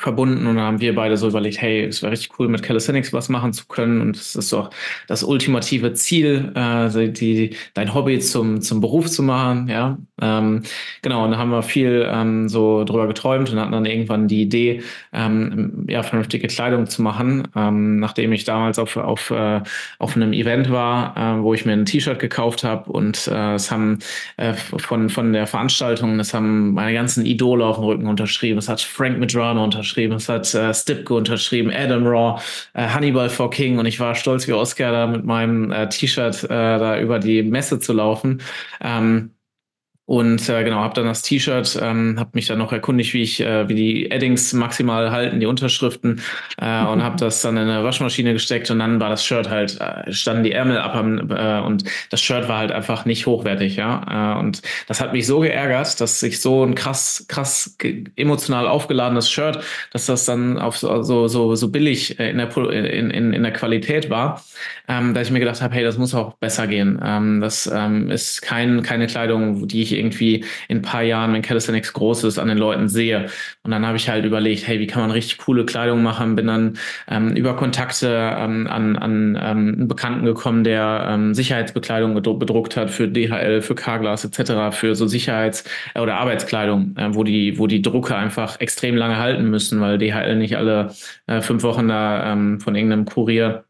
verbunden und dann haben wir beide so überlegt, hey, es wäre richtig cool, mit Calisthenics was machen zu können und es ist doch das ultimative Ziel, äh, die, dein Hobby zum, zum Beruf zu machen, ja. Ähm, genau, und da haben wir viel ähm, so drüber geträumt und hatten dann irgendwann die Idee, ähm, ja, vernünftige Kleidung zu machen, ähm, nachdem ich damals auf, auf, äh, auf einem Event war, äh, wo ich mir ein T-Shirt gekauft habe und äh, es haben äh, von, von der Veranstaltung, das haben meine ganzen Idole auf dem Rücken unterschrieben, es hat Frank Medrano unterschrieben, es hat äh, Stipke unterschrieben, Adam Raw, äh, Hannibal for King. Und ich war stolz wie Oscar da mit meinem äh, T-Shirt äh, da über die Messe zu laufen. Ähm, und äh, genau, habe dann das T-Shirt, ähm, habe mich dann noch erkundigt, wie ich, äh, wie die Eddings maximal halten, die Unterschriften, äh, und habe das dann in eine Waschmaschine gesteckt und dann war das Shirt halt, äh, standen die Ärmel ab äh, und das Shirt war halt einfach nicht hochwertig, ja. Äh, und das hat mich so geärgert, dass ich so ein krass, krass emotional aufgeladenes Shirt, dass das dann auf so, so, so, so billig äh, in der, in, in, in der Qualität war, ähm, dass ich mir gedacht habe, hey, das muss auch besser gehen. Ähm, das ähm, ist kein, keine Kleidung, die ich irgendwie in ein paar Jahren, wenn Calisthenics groß ist, an den Leuten sehe. Und dann habe ich halt überlegt, hey, wie kann man richtig coole Kleidung machen? Bin dann ähm, über Kontakte ähm, an, an ähm, einen Bekannten gekommen, der ähm, Sicherheitsbekleidung bedruckt hat für DHL, für Carglass etc., für so Sicherheits- oder Arbeitskleidung, äh, wo die, wo die Drucke einfach extrem lange halten müssen, weil DHL nicht alle äh, fünf Wochen da ähm, von irgendeinem Kurier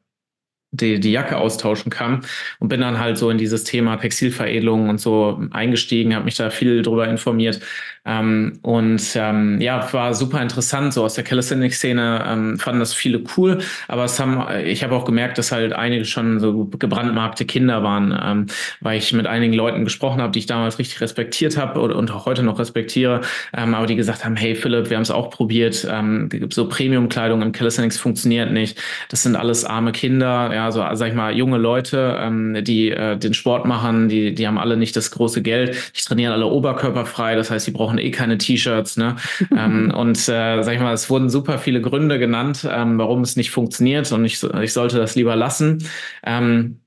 die, die Jacke austauschen kann und bin dann halt so in dieses Thema Textilveredelung und so eingestiegen, habe mich da viel drüber informiert. Ähm, und ähm, ja, war super interessant, so aus der Calisthenics-Szene ähm, fanden das viele cool, aber es haben, ich habe auch gemerkt, dass halt einige schon so gebrandmarkte Kinder waren, ähm, weil ich mit einigen Leuten gesprochen habe, die ich damals richtig respektiert habe und, auch heute noch respektiere, ähm, aber die gesagt haben, hey Philipp, wir haben es auch probiert, ähm, so Premium-Kleidung im Calisthenics funktioniert nicht, das sind alles arme Kinder, ja, so sag ich mal, junge Leute, ähm, die äh, den Sport machen, die, die haben alle nicht das große Geld, die trainieren alle oberkörperfrei, das heißt, die brauchen brauchen eh keine T-Shirts. Ne? ähm, und äh, sag ich mal, es wurden super viele Gründe genannt, ähm, warum es nicht funktioniert und ich, ich sollte das lieber lassen. Ähm,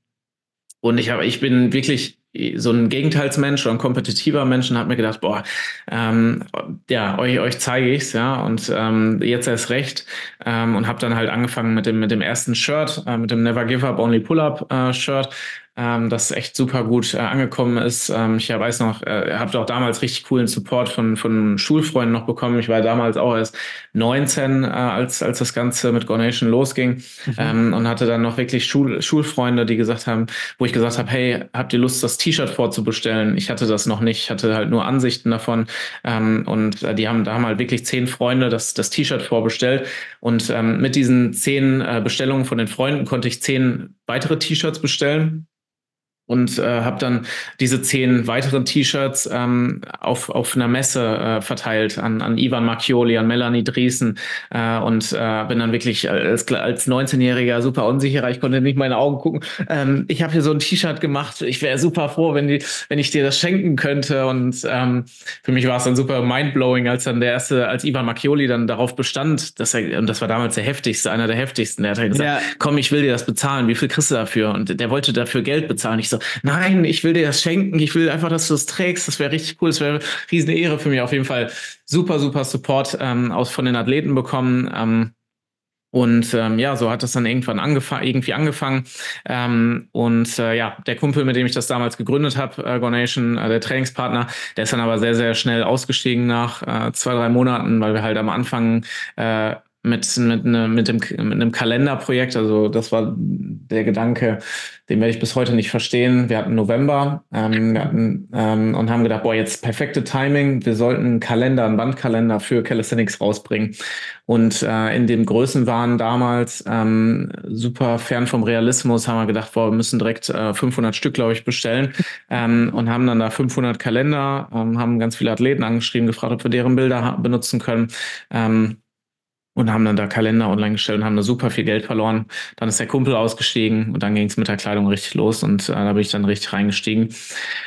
und ich habe, ich bin wirklich so ein Gegenteilsmensch oder ein kompetitiver Mensch und habe mir gedacht, boah, ähm, ja, euch, euch zeige ich's, ja, und ähm, jetzt erst recht ähm, und habe dann halt angefangen mit dem mit dem ersten Shirt, äh, mit dem Never Give Up Only Pull Up äh, Shirt ähm, das echt super gut äh, angekommen ist. Ähm, ich weiß noch, äh, habe auch damals richtig coolen Support von, von Schulfreunden noch bekommen. Ich war damals auch erst 19, äh, als, als das Ganze mit Gornation losging mhm. ähm, und hatte dann noch wirklich Schul Schulfreunde, die gesagt haben, wo ich gesagt habe, hey, habt ihr Lust, das T-Shirt vorzubestellen? Ich hatte das noch nicht, ich hatte halt nur Ansichten davon ähm, und äh, die haben, da haben halt wirklich zehn Freunde das, das T-Shirt vorbestellt und ähm, mit diesen zehn äh, Bestellungen von den Freunden konnte ich zehn weitere T-Shirts bestellen und äh, habe dann diese zehn weiteren T-Shirts ähm, auf, auf einer Messe äh, verteilt an, an Ivan Macchioli, an Melanie Driesen äh, und äh, bin dann wirklich als, als 19-Jähriger super unsicherer, ich konnte nicht meine Augen gucken. Ähm, ich habe hier so ein T-Shirt gemacht, ich wäre super froh, wenn, die, wenn ich dir das schenken könnte und ähm, für mich war es dann super mindblowing, als dann der erste, als Ivan Macchioli dann darauf bestand, dass er, und das war damals der heftigste, einer der heftigsten, der hat halt gesagt, ja. komm, ich will dir das bezahlen, wie viel kriegst du dafür? Und der wollte dafür Geld bezahlen. Ich so, nein, ich will dir das schenken, ich will einfach, dass du es trägst, das wäre richtig cool, das wäre riesen Ehre für mich. Auf jeden Fall super, super Support ähm, aus von den Athleten bekommen. Ähm, und ähm, ja, so hat das dann irgendwann angefangen, irgendwie angefangen. Ähm, und äh, ja, der Kumpel, mit dem ich das damals gegründet habe, äh, Gornation, äh, der Trainingspartner, der ist dann aber sehr, sehr schnell ausgestiegen nach äh, zwei, drei Monaten, weil wir halt am Anfang äh, mit, mit, ne, mit, dem, mit einem Kalenderprojekt. Also das war der Gedanke, den werde ich bis heute nicht verstehen. Wir hatten November ähm, wir hatten, ähm, und haben gedacht, boah, jetzt perfekte Timing. Wir sollten einen Kalender, einen Bandkalender für Calisthenics rausbringen. Und äh, in dem Größenwahn damals, ähm, super fern vom Realismus, haben wir gedacht, boah, wir müssen direkt äh, 500 Stück, glaube ich, bestellen. ähm, und haben dann da 500 Kalender, ähm, haben ganz viele Athleten angeschrieben, gefragt, ob wir deren Bilder benutzen können. Ähm, und haben dann da Kalender online gestellt und haben da super viel Geld verloren. Dann ist der Kumpel ausgestiegen und dann ging es mit der Kleidung richtig los und äh, da bin ich dann richtig reingestiegen.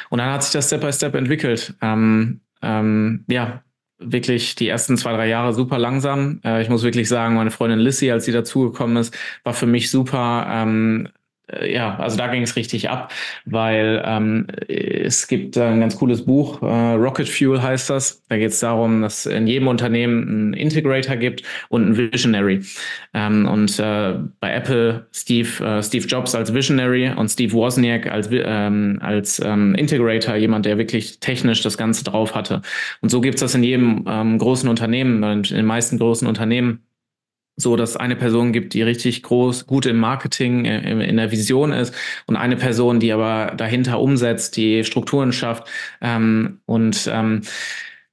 Und dann hat sich das Step by Step entwickelt. Ähm, ähm, ja, wirklich die ersten zwei, drei Jahre super langsam. Äh, ich muss wirklich sagen, meine Freundin Lissy, als sie dazugekommen ist, war für mich super ähm, äh, ja, also da ging es richtig ab, weil ähm, es gibt ein ganz cooles Buch, äh, Rocket Fuel heißt das. Da geht es darum, dass in jedem Unternehmen einen Integrator gibt und einen Visionary. Ähm, und äh, bei Apple Steve, äh, Steve Jobs als Visionary und Steve Wozniak als, ähm, als ähm, Integrator, jemand, der wirklich technisch das Ganze drauf hatte. Und so gibt es das in jedem ähm, großen Unternehmen, in den meisten großen Unternehmen so, dass eine Person gibt, die richtig groß, gut im Marketing, äh, in der Vision ist und eine Person, die aber dahinter umsetzt, die Strukturen schafft ähm, und ähm,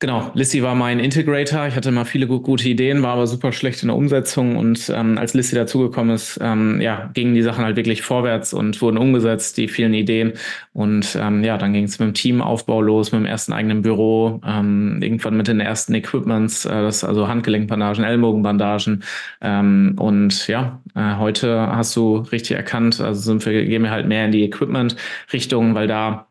Genau, Lissy war mein Integrator. Ich hatte immer viele gute Ideen, war aber super schlecht in der Umsetzung. Und ähm, als Lissy dazugekommen ist, ähm, ja, gingen die Sachen halt wirklich vorwärts und wurden umgesetzt, die vielen Ideen. Und ähm, ja, dann ging es mit dem Teamaufbau los, mit dem ersten eigenen Büro, ähm, irgendwann mit den ersten Equipments, äh, das, also Handgelenkbandagen, Ellbogenbandagen. Ähm, und ja, äh, heute hast du richtig erkannt, also sind wir, gehen wir halt mehr in die Equipment-Richtung, weil da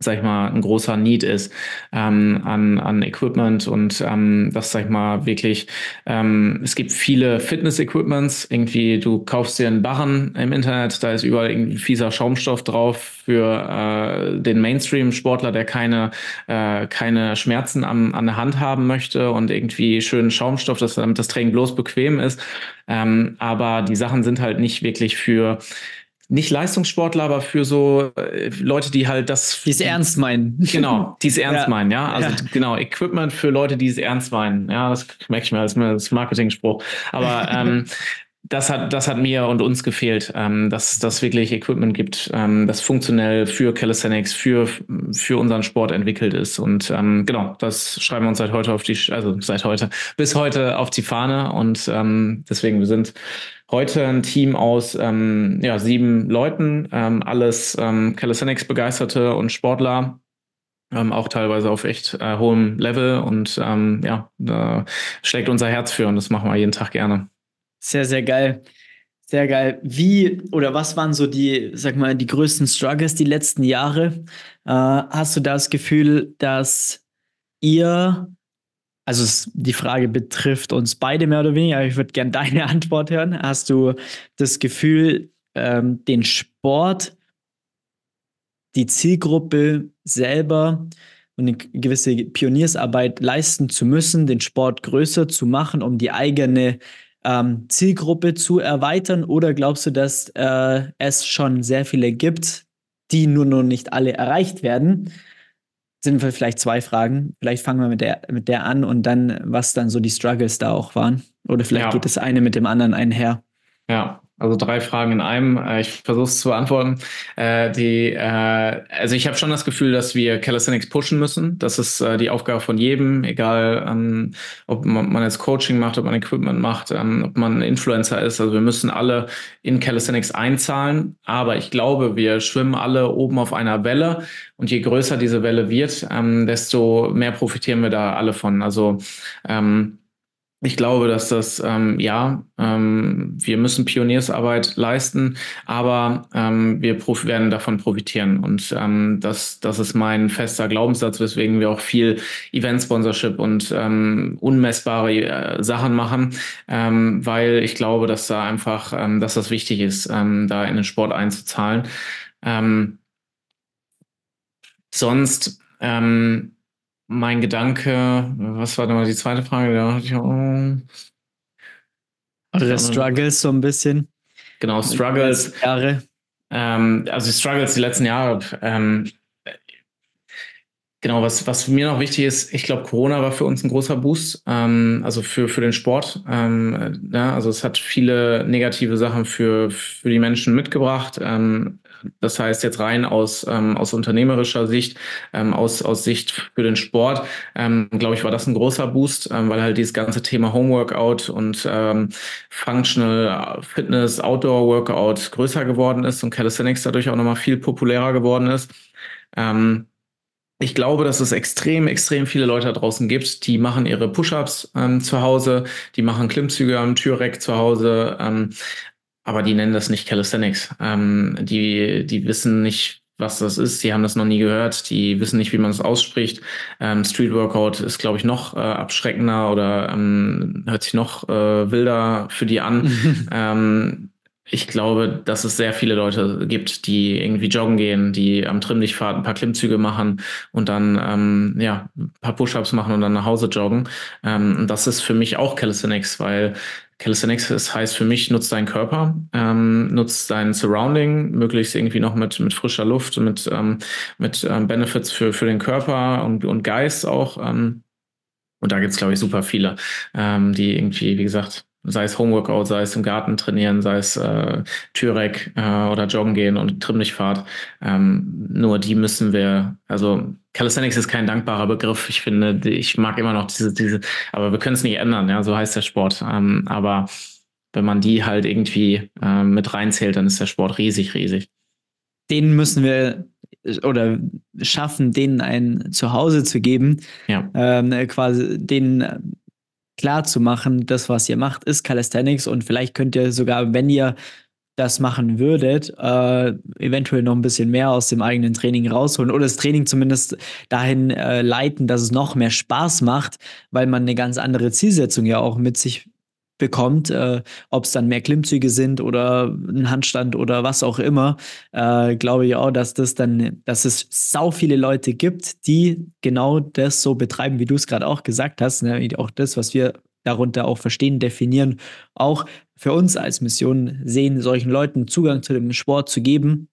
sag ich mal, ein großer Need ist ähm, an, an Equipment und ähm, das, sag ich mal, wirklich, ähm, es gibt viele Fitness-Equipments, irgendwie, du kaufst dir einen Barren im Internet, da ist überall irgendwie fieser Schaumstoff drauf für äh, den Mainstream-Sportler, der keine, äh, keine Schmerzen am, an der Hand haben möchte und irgendwie schönen Schaumstoff, dass, damit das Training bloß bequem ist. Ähm, aber die Sachen sind halt nicht wirklich für nicht Leistungssportler, aber für so äh, Leute, die halt das. Die es ernst meinen. Genau, die es ernst ja. meinen, ja. Also ja. genau, Equipment für Leute, die es ernst meinen. Ja, das merke ich mir als, als Marketing-Spruch. Aber ähm, das hat, das hat mir und uns gefehlt, ähm, dass das wirklich Equipment gibt, ähm, das funktionell für Calisthenics, für, für unseren Sport entwickelt ist. Und ähm, genau, das schreiben wir uns seit heute auf die, also seit heute, bis heute auf die Fahne. Und ähm, deswegen, wir sind Heute ein Team aus ähm, ja, sieben Leuten, ähm, alles ähm, Calisthenics-Begeisterte und Sportler, ähm, auch teilweise auf echt äh, hohem Level und ähm, ja, da schlägt unser Herz für und das machen wir jeden Tag gerne. Sehr, sehr geil. Sehr geil. Wie oder was waren so die, sag mal, die größten Struggles die letzten Jahre? Äh, hast du das Gefühl, dass ihr also es, die Frage betrifft uns beide mehr oder weniger, ich würde gerne deine Antwort hören. Hast du das Gefühl, ähm, den Sport, die Zielgruppe selber und eine gewisse Pioniersarbeit leisten zu müssen, den Sport größer zu machen, um die eigene ähm, Zielgruppe zu erweitern? Oder glaubst du, dass äh, es schon sehr viele gibt, die nur noch nicht alle erreicht werden? Sind wir vielleicht zwei Fragen. Vielleicht fangen wir mit der, mit der an und dann, was dann so die Struggles da auch waren. Oder vielleicht ja. geht das eine mit dem anderen einher. Ja, also drei Fragen in einem. Äh, ich versuche es zu beantworten. Äh, die, äh, also ich habe schon das Gefühl, dass wir Calisthenics pushen müssen. Das ist äh, die Aufgabe von jedem, egal ähm, ob man jetzt Coaching macht, ob man Equipment macht, ähm, ob man Influencer ist. Also wir müssen alle in Calisthenics einzahlen. Aber ich glaube, wir schwimmen alle oben auf einer Welle. Und je größer diese Welle wird, ähm, desto mehr profitieren wir da alle von. Also ähm, ich glaube, dass das, ähm, ja, ähm, wir müssen Pioniersarbeit leisten, aber ähm, wir werden davon profitieren. Und ähm, das, das ist mein fester Glaubenssatz, weswegen wir auch viel Event-Sponsorship und ähm, unmessbare äh, Sachen machen, ähm, weil ich glaube, dass da einfach, ähm, dass das wichtig ist, ähm, da in den Sport einzuzahlen. Ähm, sonst, ähm, mein Gedanke, was war nochmal die zweite Frage? Da ich auch, Eure Struggles so ein bisschen. Genau, Struggles. Jahre. Ähm, also Struggles die letzten Jahre. Ähm, genau, was, was mir noch wichtig ist, ich glaube, Corona war für uns ein großer Boost, ähm, also für, für den Sport. Ähm, ja, also es hat viele negative Sachen für, für die Menschen mitgebracht. Ähm, das heißt jetzt rein aus, ähm, aus unternehmerischer Sicht, ähm, aus, aus Sicht für den Sport, ähm, glaube ich, war das ein großer Boost, ähm, weil halt dieses ganze Thema Homeworkout und ähm, Functional Fitness, Outdoor Workout größer geworden ist und Calisthenics dadurch auch nochmal viel populärer geworden ist. Ähm, ich glaube, dass es extrem, extrem viele Leute da draußen gibt, die machen ihre Push-ups ähm, zu Hause, die machen Klimmzüge am Türreck zu Hause, ähm, aber die nennen das nicht Calisthenics. Ähm, die, die wissen nicht, was das ist. Die haben das noch nie gehört. Die wissen nicht, wie man es ausspricht. Ähm, Street Workout ist, glaube ich, noch äh, abschreckender oder ähm, hört sich noch äh, wilder für die an. ähm, ich glaube, dass es sehr viele Leute gibt, die irgendwie joggen gehen, die am Trimmlichtfahrt ein paar Klimmzüge machen und dann ähm, ja ein paar Push-ups machen und dann nach Hause joggen. Ähm, das ist für mich auch Calisthenics, weil Calisthenics das heißt für mich, nutzt deinen Körper, ähm, nutzt dein Surrounding, möglichst irgendwie noch mit, mit frischer Luft, mit, ähm, mit ähm, Benefits für, für den Körper und, und Geist auch. Ähm, und da gibt's glaube ich, super viele, ähm, die irgendwie, wie gesagt, sei es Homeworkout, sei es im Garten trainieren, sei es äh, Türek äh, oder Joggen gehen und Trimmlichtfahrt. Ähm, nur die müssen wir, also Calisthenics ist kein dankbarer Begriff. Ich finde, ich mag immer noch diese, diese, aber wir können es nicht ändern, ja, so heißt der Sport. Ähm, aber wenn man die halt irgendwie äh, mit reinzählt, dann ist der Sport riesig, riesig. Den müssen wir oder schaffen, denen ein Zuhause zu geben, ja. ähm, quasi denen klar zu machen, das, was ihr macht, ist Calisthenics. Und vielleicht könnt ihr sogar, wenn ihr das machen würdet, äh, eventuell noch ein bisschen mehr aus dem eigenen Training rausholen oder das Training zumindest dahin äh, leiten, dass es noch mehr Spaß macht, weil man eine ganz andere Zielsetzung ja auch mit sich bekommt, äh, ob es dann mehr Klimmzüge sind oder ein Handstand oder was auch immer, äh, glaube ich auch, dass das dann, dass es sau viele Leute gibt, die genau das so betreiben, wie du es gerade auch gesagt hast, ne? auch das, was wir darunter auch verstehen, definieren, auch für uns als Mission sehen, solchen Leuten Zugang zu dem Sport zu geben,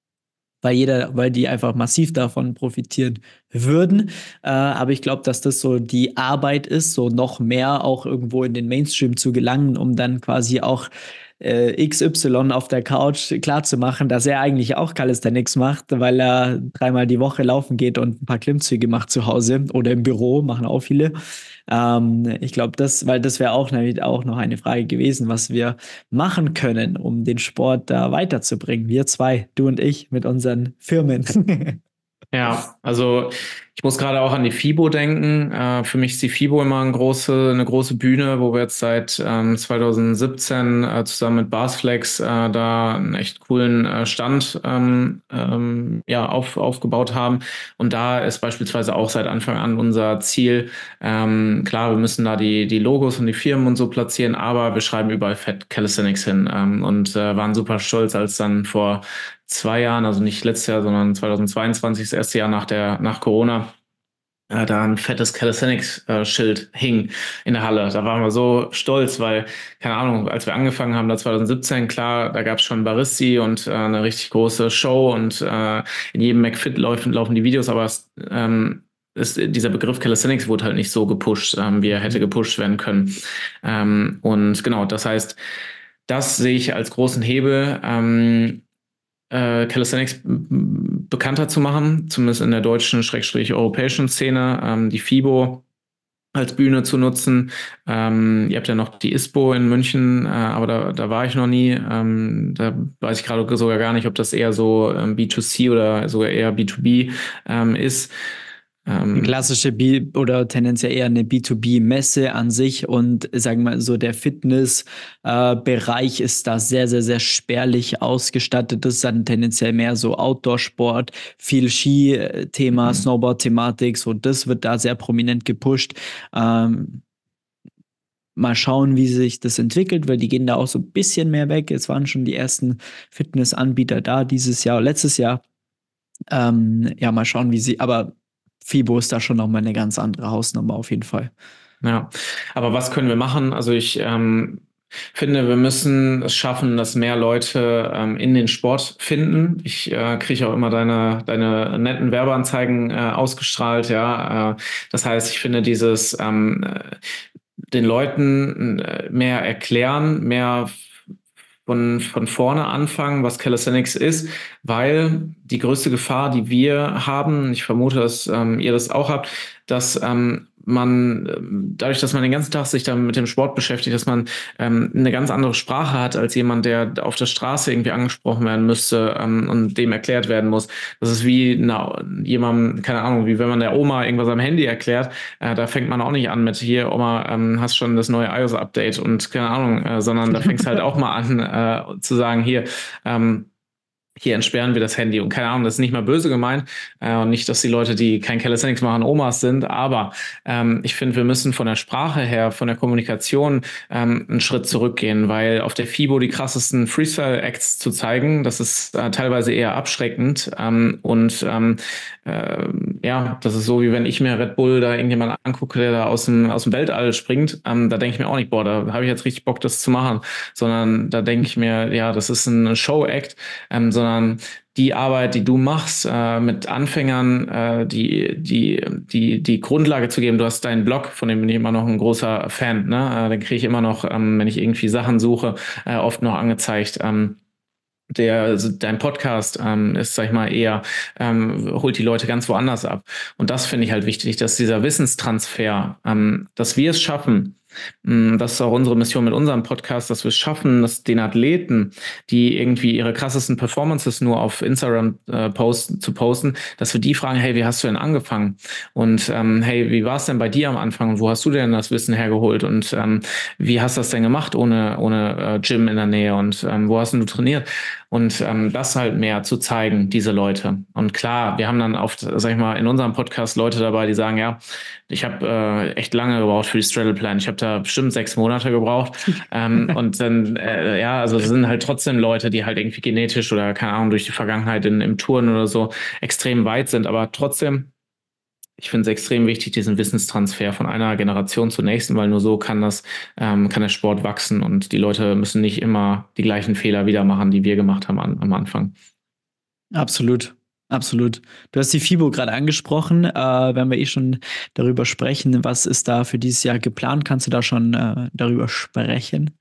weil jeder, weil die einfach massiv davon profitieren würden. Äh, aber ich glaube, dass das so die Arbeit ist, so noch mehr auch irgendwo in den Mainstream zu gelangen, um dann quasi auch äh, XY auf der Couch klarzumachen, dass er eigentlich auch Calisthenics macht, weil er dreimal die Woche laufen geht und ein paar Klimmzüge macht zu Hause oder im Büro, machen auch viele. Ähm, ich glaube, das, weil das wäre auch, auch noch eine Frage gewesen, was wir machen können, um den Sport da weiterzubringen. Wir zwei, du und ich mit unseren Firmen. ja, also ich muss gerade auch an die FIBO denken. Äh, für mich ist die FIBO immer eine große, eine große Bühne, wo wir jetzt seit ähm, 2017 äh, zusammen mit Barsflex äh, da einen echt coolen äh, Stand ähm, ähm, ja, auf, aufgebaut haben. Und da ist beispielsweise auch seit Anfang an unser Ziel, ähm, klar, wir müssen da die, die Logos und die Firmen und so platzieren, aber wir schreiben überall Fett Calisthenics hin ähm, und äh, waren super stolz, als dann vor zwei Jahren, also nicht letztes Jahr, sondern 2022, das erste Jahr nach der nach Corona, äh, da ein fettes Calisthenics-Schild hing in der Halle. Da waren wir so stolz, weil, keine Ahnung, als wir angefangen haben, da 2017, klar, da gab es schon Baristi und äh, eine richtig große Show und äh, in jedem McFit laufen, laufen die Videos, aber es, ähm, ist, dieser Begriff Calisthenics wurde halt nicht so gepusht, ähm, wie er hätte gepusht werden können. Ähm, und genau, das heißt, das sehe ich als großen Hebel. Ähm, äh, Calisthenics bekannter zu machen, zumindest in der deutschen, schrägstrich europäischen Szene. Ähm, die FIBO als Bühne zu nutzen. Ähm, ihr habt ja noch die ISPO in München, äh, aber da, da war ich noch nie. Ähm, da weiß ich gerade sogar gar nicht, ob das eher so ähm, B2C oder sogar eher B2B ähm, ist. Ähm, klassische B oder tendenziell eher eine B2B-Messe an sich und sagen wir mal so, der Fitness-Bereich äh, ist da sehr, sehr, sehr spärlich ausgestattet. Das ist dann tendenziell mehr so Outdoor-Sport, viel Ski-Thema, mhm. Snowboard-Thematik, so das wird da sehr prominent gepusht. Ähm, mal schauen, wie sich das entwickelt, weil die gehen da auch so ein bisschen mehr weg. Es waren schon die ersten Fitness-Anbieter da dieses Jahr, letztes Jahr. Ähm, ja, mal schauen, wie sie, aber FIBO ist da schon nochmal eine ganz andere Hausnummer auf jeden Fall. Ja, aber was können wir machen? Also ich ähm, finde, wir müssen es schaffen, dass mehr Leute ähm, in den Sport finden. Ich äh, kriege auch immer deine, deine netten Werbeanzeigen äh, ausgestrahlt, ja. Äh, das heißt, ich finde dieses ähm, äh, den Leuten äh, mehr erklären, mehr von, von vorne anfangen, was Calisthenics ist, weil die größte Gefahr, die wir haben, ich vermute, dass ähm, ihr das auch habt, dass ähm, man dadurch, dass man den ganzen Tag sich dann mit dem Sport beschäftigt, dass man ähm, eine ganz andere Sprache hat als jemand, der auf der Straße irgendwie angesprochen werden müsste ähm, und dem erklärt werden muss. Das ist wie na, jemandem, keine Ahnung, wie wenn man der Oma irgendwas am Handy erklärt, äh, da fängt man auch nicht an mit hier, Oma, ähm, hast schon das neue iOS-Update und keine Ahnung, äh, sondern da fängst halt auch mal an äh, zu sagen, hier, ähm, hier entsperren wir das Handy. Und keine Ahnung, das ist nicht mal böse gemeint. Äh, und nicht, dass die Leute, die kein Calisthenics machen, Omas sind. Aber ähm, ich finde, wir müssen von der Sprache her, von der Kommunikation ähm, einen Schritt zurückgehen, weil auf der FIBO die krassesten Freestyle-Acts zu zeigen, das ist äh, teilweise eher abschreckend. Ähm, und ähm, äh, ja, das ist so, wie wenn ich mir Red Bull da irgendjemand angucke, der da aus dem, aus dem Weltall springt. Ähm, da denke ich mir auch nicht, boah, da habe ich jetzt richtig Bock, das zu machen. Sondern da denke ich mir, ja, das ist ein Show-Act, ähm, sondern die Arbeit, die du machst, äh, mit Anfängern, äh, die, die, die, die Grundlage zu geben. Du hast deinen Blog, von dem bin ich immer noch ein großer Fan. Ne? Äh, den kriege ich immer noch, ähm, wenn ich irgendwie Sachen suche, äh, oft noch angezeigt. Ähm, der, also dein Podcast ähm, ist, sag ich mal, eher, ähm, holt die Leute ganz woanders ab. Und das finde ich halt wichtig, dass dieser Wissenstransfer, ähm, dass wir es schaffen, das ist auch unsere Mission mit unserem Podcast, dass wir es schaffen, dass den Athleten, die irgendwie ihre krassesten Performances nur auf Instagram äh, posten, zu posten, dass wir die fragen, hey, wie hast du denn angefangen? Und ähm, hey, wie war es denn bei dir am Anfang? Wo hast du denn das Wissen hergeholt? Und ähm, wie hast du das denn gemacht ohne, ohne äh, Gym in der Nähe? Und ähm, wo hast du trainiert? Und ähm, das halt mehr zu zeigen, diese Leute. Und klar, wir haben dann oft, sag ich mal, in unserem Podcast Leute dabei, die sagen, ja, ich habe äh, echt lange gebraucht für die Straddle Plan. Ich habe da bestimmt sechs Monate gebraucht. ähm, und dann, äh, ja, also es sind halt trotzdem Leute, die halt irgendwie genetisch oder keine Ahnung, durch die Vergangenheit in, im Touren oder so extrem weit sind. Aber trotzdem ich finde es extrem wichtig, diesen Wissenstransfer von einer Generation zur nächsten, weil nur so kann das, ähm, kann der Sport wachsen und die Leute müssen nicht immer die gleichen Fehler wieder machen, die wir gemacht haben an, am Anfang. Absolut. Absolut. Du hast die FIBO gerade angesprochen. Äh, wenn wir eh schon darüber sprechen, was ist da für dieses Jahr geplant? Kannst du da schon äh, darüber sprechen?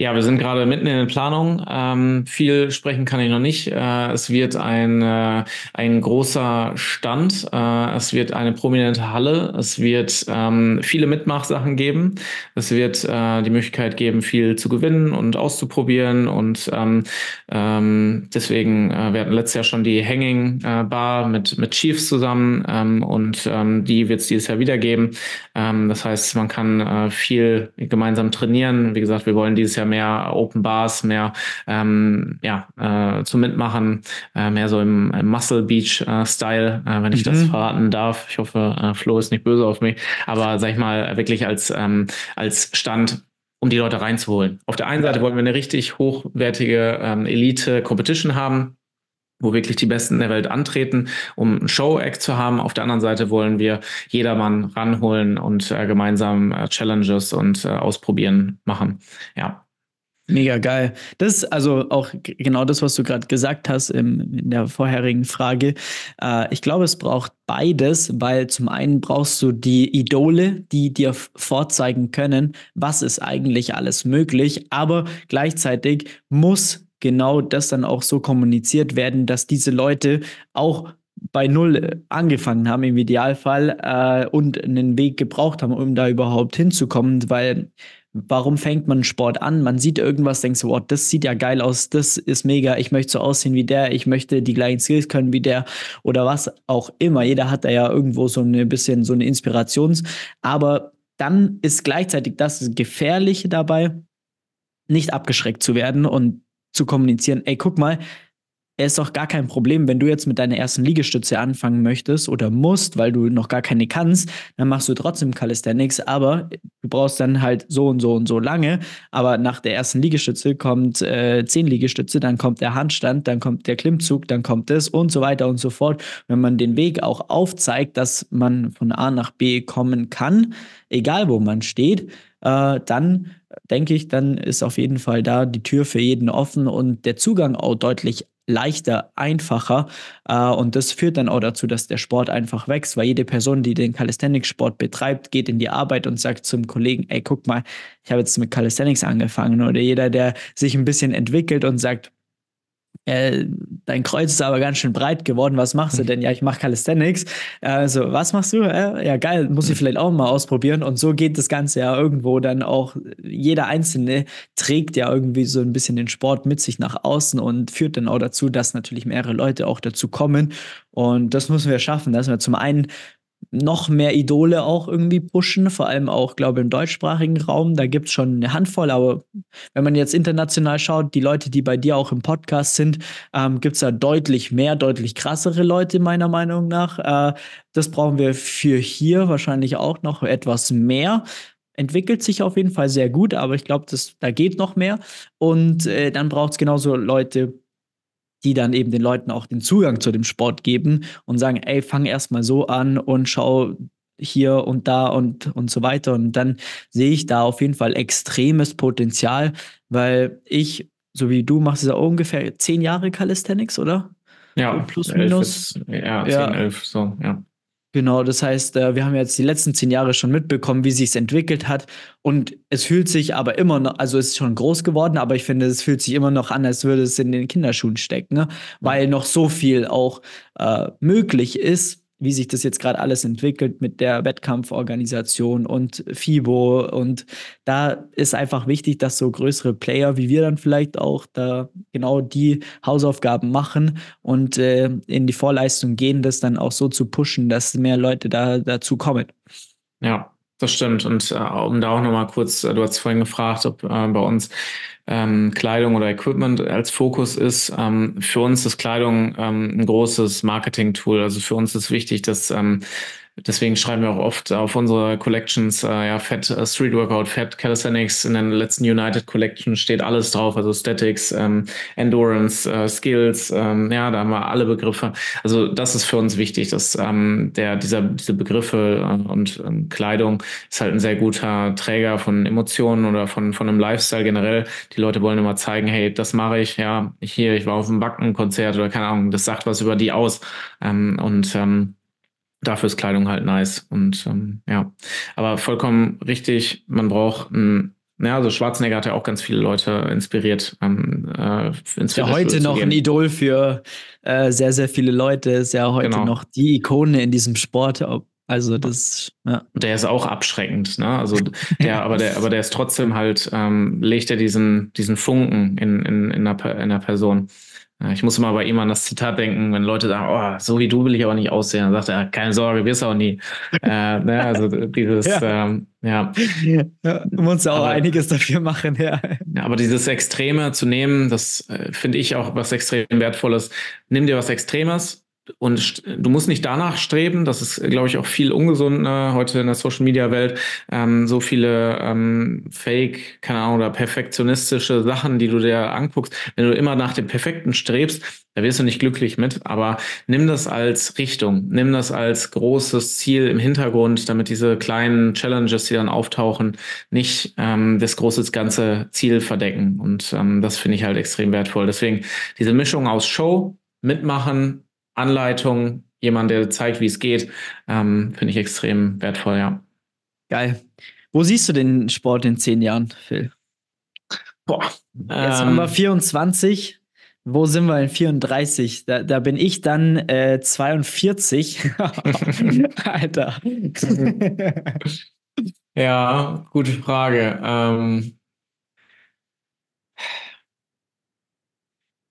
Ja, wir sind gerade mitten in der Planung. Ähm, viel sprechen kann ich noch nicht. Äh, es wird ein, äh, ein großer Stand. Äh, es wird eine prominente Halle. Es wird ähm, viele Mitmachsachen geben. Es wird äh, die Möglichkeit geben, viel zu gewinnen und auszuprobieren. Und ähm, ähm, deswegen, äh, wir hatten letztes Jahr schon die Hanging äh, Bar mit, mit Chiefs zusammen ähm, und ähm, die wird es dieses Jahr wieder geben. Das heißt, man kann viel gemeinsam trainieren. Wie gesagt, wir wollen dieses Jahr mehr Open Bars, mehr ähm, ja, äh, zum Mitmachen, äh, mehr so im, im Muscle Beach äh, Style, äh, wenn ich mhm. das verraten darf. Ich hoffe, äh, Flo ist nicht böse auf mich, aber sag ich mal, wirklich als, ähm, als Stand um die Leute reinzuholen. Auf der einen Seite wollen wir eine richtig hochwertige ähm, Elite-Competition haben, wo wirklich die Besten der Welt antreten, um ein Show-Act zu haben. Auf der anderen Seite wollen wir jedermann ranholen und äh, gemeinsam äh, Challenges und äh, ausprobieren machen. Ja. Mega geil. Das ist also auch genau das, was du gerade gesagt hast im, in der vorherigen Frage. Äh, ich glaube, es braucht beides, weil zum einen brauchst du die Idole, die dir vorzeigen können, was ist eigentlich alles möglich, aber gleichzeitig muss genau das dann auch so kommuniziert werden, dass diese Leute auch bei Null äh, angefangen haben im Idealfall äh, und einen Weg gebraucht haben, um da überhaupt hinzukommen, weil warum fängt man Sport an? Man sieht irgendwas, denkt so, oh, das sieht ja geil aus, das ist mega, ich möchte so aussehen wie der, ich möchte die gleichen Skills können wie der oder was auch immer. Jeder hat da ja irgendwo so ein bisschen so eine Inspirations, aber dann ist gleichzeitig das Gefährliche dabei, nicht abgeschreckt zu werden und zu kommunizieren, ey, guck mal, es ist doch gar kein Problem, wenn du jetzt mit deiner ersten Liegestütze anfangen möchtest oder musst, weil du noch gar keine kannst, dann machst du trotzdem Calisthenics, aber du brauchst dann halt so und so und so lange. Aber nach der ersten Liegestütze kommt äh, zehn Liegestütze, dann kommt der Handstand, dann kommt der Klimmzug, dann kommt das und so weiter und so fort. Wenn man den Weg auch aufzeigt, dass man von A nach B kommen kann, egal wo man steht, äh, dann denke ich, dann ist auf jeden Fall da die Tür für jeden offen und der Zugang auch deutlich leichter, einfacher. Äh, und das führt dann auch dazu, dass der Sport einfach wächst, weil jede Person, die den Calisthenics-Sport betreibt, geht in die Arbeit und sagt zum Kollegen, ey, guck mal, ich habe jetzt mit Calisthenics angefangen. Oder jeder, der sich ein bisschen entwickelt und sagt, äh, dein Kreuz ist aber ganz schön breit geworden, was machst du denn? Ja, ich mache Calisthenics. Also, was machst du? Äh, ja, geil, muss ich vielleicht auch mal ausprobieren. Und so geht das Ganze ja irgendwo dann auch, jeder Einzelne trägt ja irgendwie so ein bisschen den Sport mit sich nach außen und führt dann auch dazu, dass natürlich mehrere Leute auch dazu kommen. Und das müssen wir schaffen, dass wir zum einen noch mehr Idole auch irgendwie pushen, vor allem auch, glaube ich, im deutschsprachigen Raum. Da gibt es schon eine Handvoll, aber wenn man jetzt international schaut, die Leute, die bei dir auch im Podcast sind, ähm, gibt es da deutlich mehr, deutlich krassere Leute, meiner Meinung nach. Äh, das brauchen wir für hier wahrscheinlich auch noch etwas mehr. Entwickelt sich auf jeden Fall sehr gut, aber ich glaube, da geht noch mehr. Und äh, dann braucht es genauso Leute, die dann eben den Leuten auch den Zugang zu dem Sport geben und sagen, ey, fang erstmal so an und schau hier und da und, und so weiter. Und dann sehe ich da auf jeden Fall extremes Potenzial, weil ich, so wie du, machst ja ungefähr zehn Jahre Calisthenics, oder? Ja, plus minus. Ist, ja, zehn, ja. elf, so, ja. Genau, das heißt, äh, wir haben jetzt die letzten zehn Jahre schon mitbekommen, wie sich es entwickelt hat. Und es fühlt sich aber immer noch, also es ist schon groß geworden, aber ich finde, es fühlt sich immer noch an, als würde es in den Kinderschuhen stecken, ne? weil noch so viel auch äh, möglich ist wie sich das jetzt gerade alles entwickelt mit der Wettkampforganisation und FIBO. Und da ist einfach wichtig, dass so größere Player wie wir dann vielleicht auch da genau die Hausaufgaben machen und äh, in die Vorleistung gehen, das dann auch so zu pushen, dass mehr Leute da dazu kommen. Ja, das stimmt. Und äh, um da auch nochmal kurz, äh, du hast vorhin gefragt, ob äh, bei uns ähm, Kleidung oder Equipment als Fokus ist. Ähm, für uns ist Kleidung ähm, ein großes Marketing-Tool. Also für uns ist wichtig, dass ähm, Deswegen schreiben wir auch oft auf unsere Collections, äh, ja, Fat äh, Street Workout, Fat Calisthenics. In den letzten United Collection steht alles drauf, also Statics, ähm, Endurance, äh, Skills, ähm, ja, da haben wir alle Begriffe. Also das ist für uns wichtig, dass ähm, der, dieser, diese Begriffe äh, und ähm, Kleidung ist halt ein sehr guter Träger von Emotionen oder von, von einem Lifestyle generell. Die Leute wollen immer zeigen, hey, das mache ich, ja, hier, ich war auf einem Backenkonzert oder keine Ahnung, das sagt was über die aus. Ähm, und ähm, dafür ist Kleidung halt nice. Und ähm, ja, aber vollkommen richtig, man braucht ein ja, also Schwarzenegger hat ja auch ganz viele Leute inspiriert. Ähm, äh, ins ja, heute noch ein Idol für äh, sehr, sehr viele Leute. Ist ja heute genau. noch die Ikone in diesem Sport. Also das, ja. Der ist auch abschreckend, ne? Also der, aber der, aber der ist trotzdem halt, ähm, legt er diesen, diesen Funken in, in, in, einer, in einer Person. Ich muss immer bei ihm an das Zitat denken, wenn Leute sagen, oh, so wie du will ich aber nicht aussehen. Dann sagt er, keine Sorge, wirst du auch nie. äh, ne, also dieses, ja. Ähm, ja. ja. Du musst ja auch aber, einiges dafür machen, ja. ja. Aber dieses Extreme zu nehmen, das äh, finde ich auch was extrem Wertvolles. Nimm dir was Extremes, und du musst nicht danach streben, das ist, glaube ich, auch viel ungesund ne, heute in der Social Media Welt, ähm, so viele ähm, Fake, keine Ahnung, oder perfektionistische Sachen, die du dir anguckst. Wenn du immer nach dem Perfekten strebst, da wirst du nicht glücklich mit, aber nimm das als Richtung, nimm das als großes Ziel im Hintergrund, damit diese kleinen Challenges, die dann auftauchen, nicht ähm, das große ganze Ziel verdecken. Und ähm, das finde ich halt extrem wertvoll. Deswegen diese Mischung aus Show, mitmachen, Anleitung, jemand, der zeigt, wie es geht, ähm, finde ich extrem wertvoll, ja. Geil. Wo siehst du den Sport in zehn Jahren, Phil? Boah. Jetzt ähm, haben wir 24. Wo sind wir in 34? Da, da bin ich dann äh, 42. Alter. ja, gute Frage. Ähm,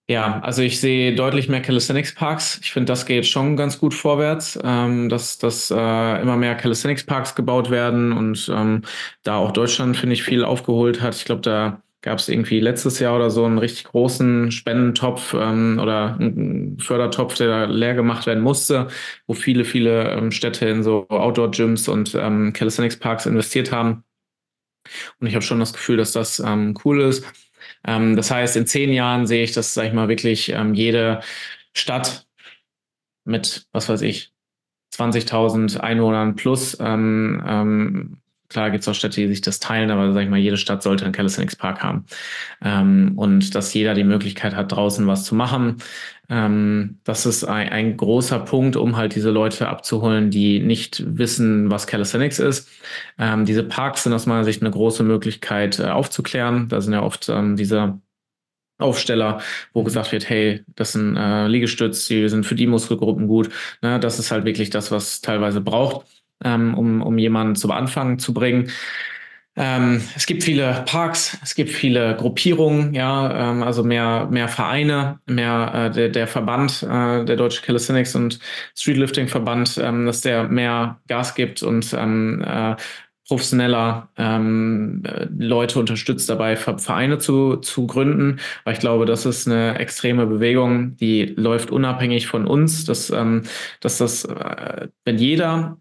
Ja, also ich sehe deutlich mehr Calisthenics Parks. Ich finde, das geht schon ganz gut vorwärts, ähm, dass, dass äh, immer mehr Calisthenics Parks gebaut werden und ähm, da auch Deutschland, finde ich, viel aufgeholt hat. Ich glaube, da gab es irgendwie letztes Jahr oder so einen richtig großen Spendentopf ähm, oder einen Fördertopf, der leer gemacht werden musste, wo viele, viele ähm, Städte in so Outdoor-Gyms und ähm, Calisthenics Parks investiert haben. Und ich habe schon das Gefühl, dass das ähm, cool ist. Ähm, das heißt, in zehn Jahren sehe ich, dass, sag ich mal, wirklich ähm, jede Stadt mit, was weiß ich, 20.000 Einwohnern plus ähm, ähm, Klar gibt es auch Städte, die sich das teilen, aber sag ich mal, jede Stadt sollte einen Calisthenics Park haben. Ähm, und dass jeder die Möglichkeit hat, draußen was zu machen. Ähm, das ist ein, ein, großer Punkt, um halt diese Leute abzuholen, die nicht wissen, was Calisthenics ist. Ähm, diese Parks sind aus meiner Sicht eine große Möglichkeit äh, aufzuklären. Da sind ja oft ähm, diese Aufsteller, wo gesagt wird, hey, das sind äh, Liegestütz, die sind für die Muskelgruppen gut. Ne? Das ist halt wirklich das, was teilweise braucht ähm, um, um jemanden zum Anfangen zu bringen. Ähm, es gibt viele Parks, es gibt viele Gruppierungen, ja, ähm, also mehr, mehr Vereine, mehr äh, der, der Verband, äh, der Deutsche Calisthenics und Streetlifting Verband, ähm, dass der mehr Gas gibt und ähm, äh, professioneller ähm, Leute unterstützt dabei, Vereine zu, zu gründen. Weil ich glaube, das ist eine extreme Bewegung, die läuft unabhängig von uns, dass, ähm, dass das, äh, wenn jeder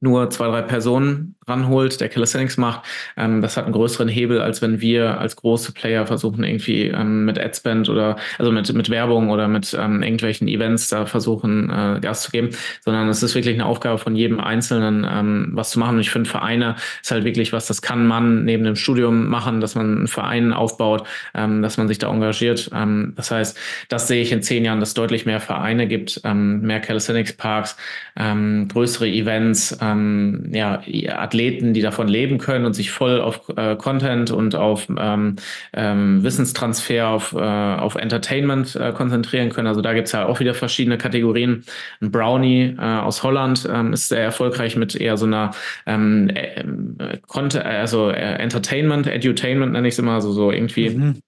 nur zwei, drei Personen ranholt, der Calisthenics macht, ähm, das hat einen größeren Hebel, als wenn wir als große Player versuchen, irgendwie ähm, mit Adspend oder also mit, mit Werbung oder mit ähm, irgendwelchen Events da versuchen, äh, Gas zu geben, sondern es ist wirklich eine Aufgabe von jedem Einzelnen, ähm, was zu machen. Und ich finde, Vereine ist halt wirklich was, das kann man neben dem Studium machen, dass man einen Verein aufbaut, ähm, dass man sich da engagiert. Ähm, das heißt, das sehe ich in zehn Jahren, dass deutlich mehr Vereine gibt, ähm, mehr Calisthenics Parks, ähm, größere Events, ähm, ja, Athleten, die davon leben können und sich voll auf äh, Content und auf ähm, ähm, Wissenstransfer, auf, äh, auf Entertainment äh, konzentrieren können. Also da gibt's ja auch wieder verschiedene Kategorien. Ein Brownie äh, aus Holland ähm, ist sehr erfolgreich mit eher so einer ähm, äh, Content, also äh, Entertainment, Edutainment nenne ich es immer, also so irgendwie. Mhm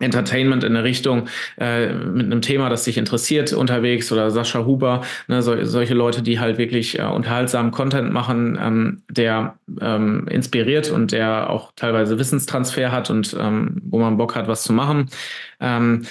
Entertainment in der Richtung äh, mit einem Thema, das dich interessiert unterwegs oder Sascha Huber, ne, so, solche Leute, die halt wirklich äh, unterhaltsamen Content machen, ähm, der ähm, inspiriert und der auch teilweise Wissenstransfer hat und ähm, wo man Bock hat, was zu machen. Ähm,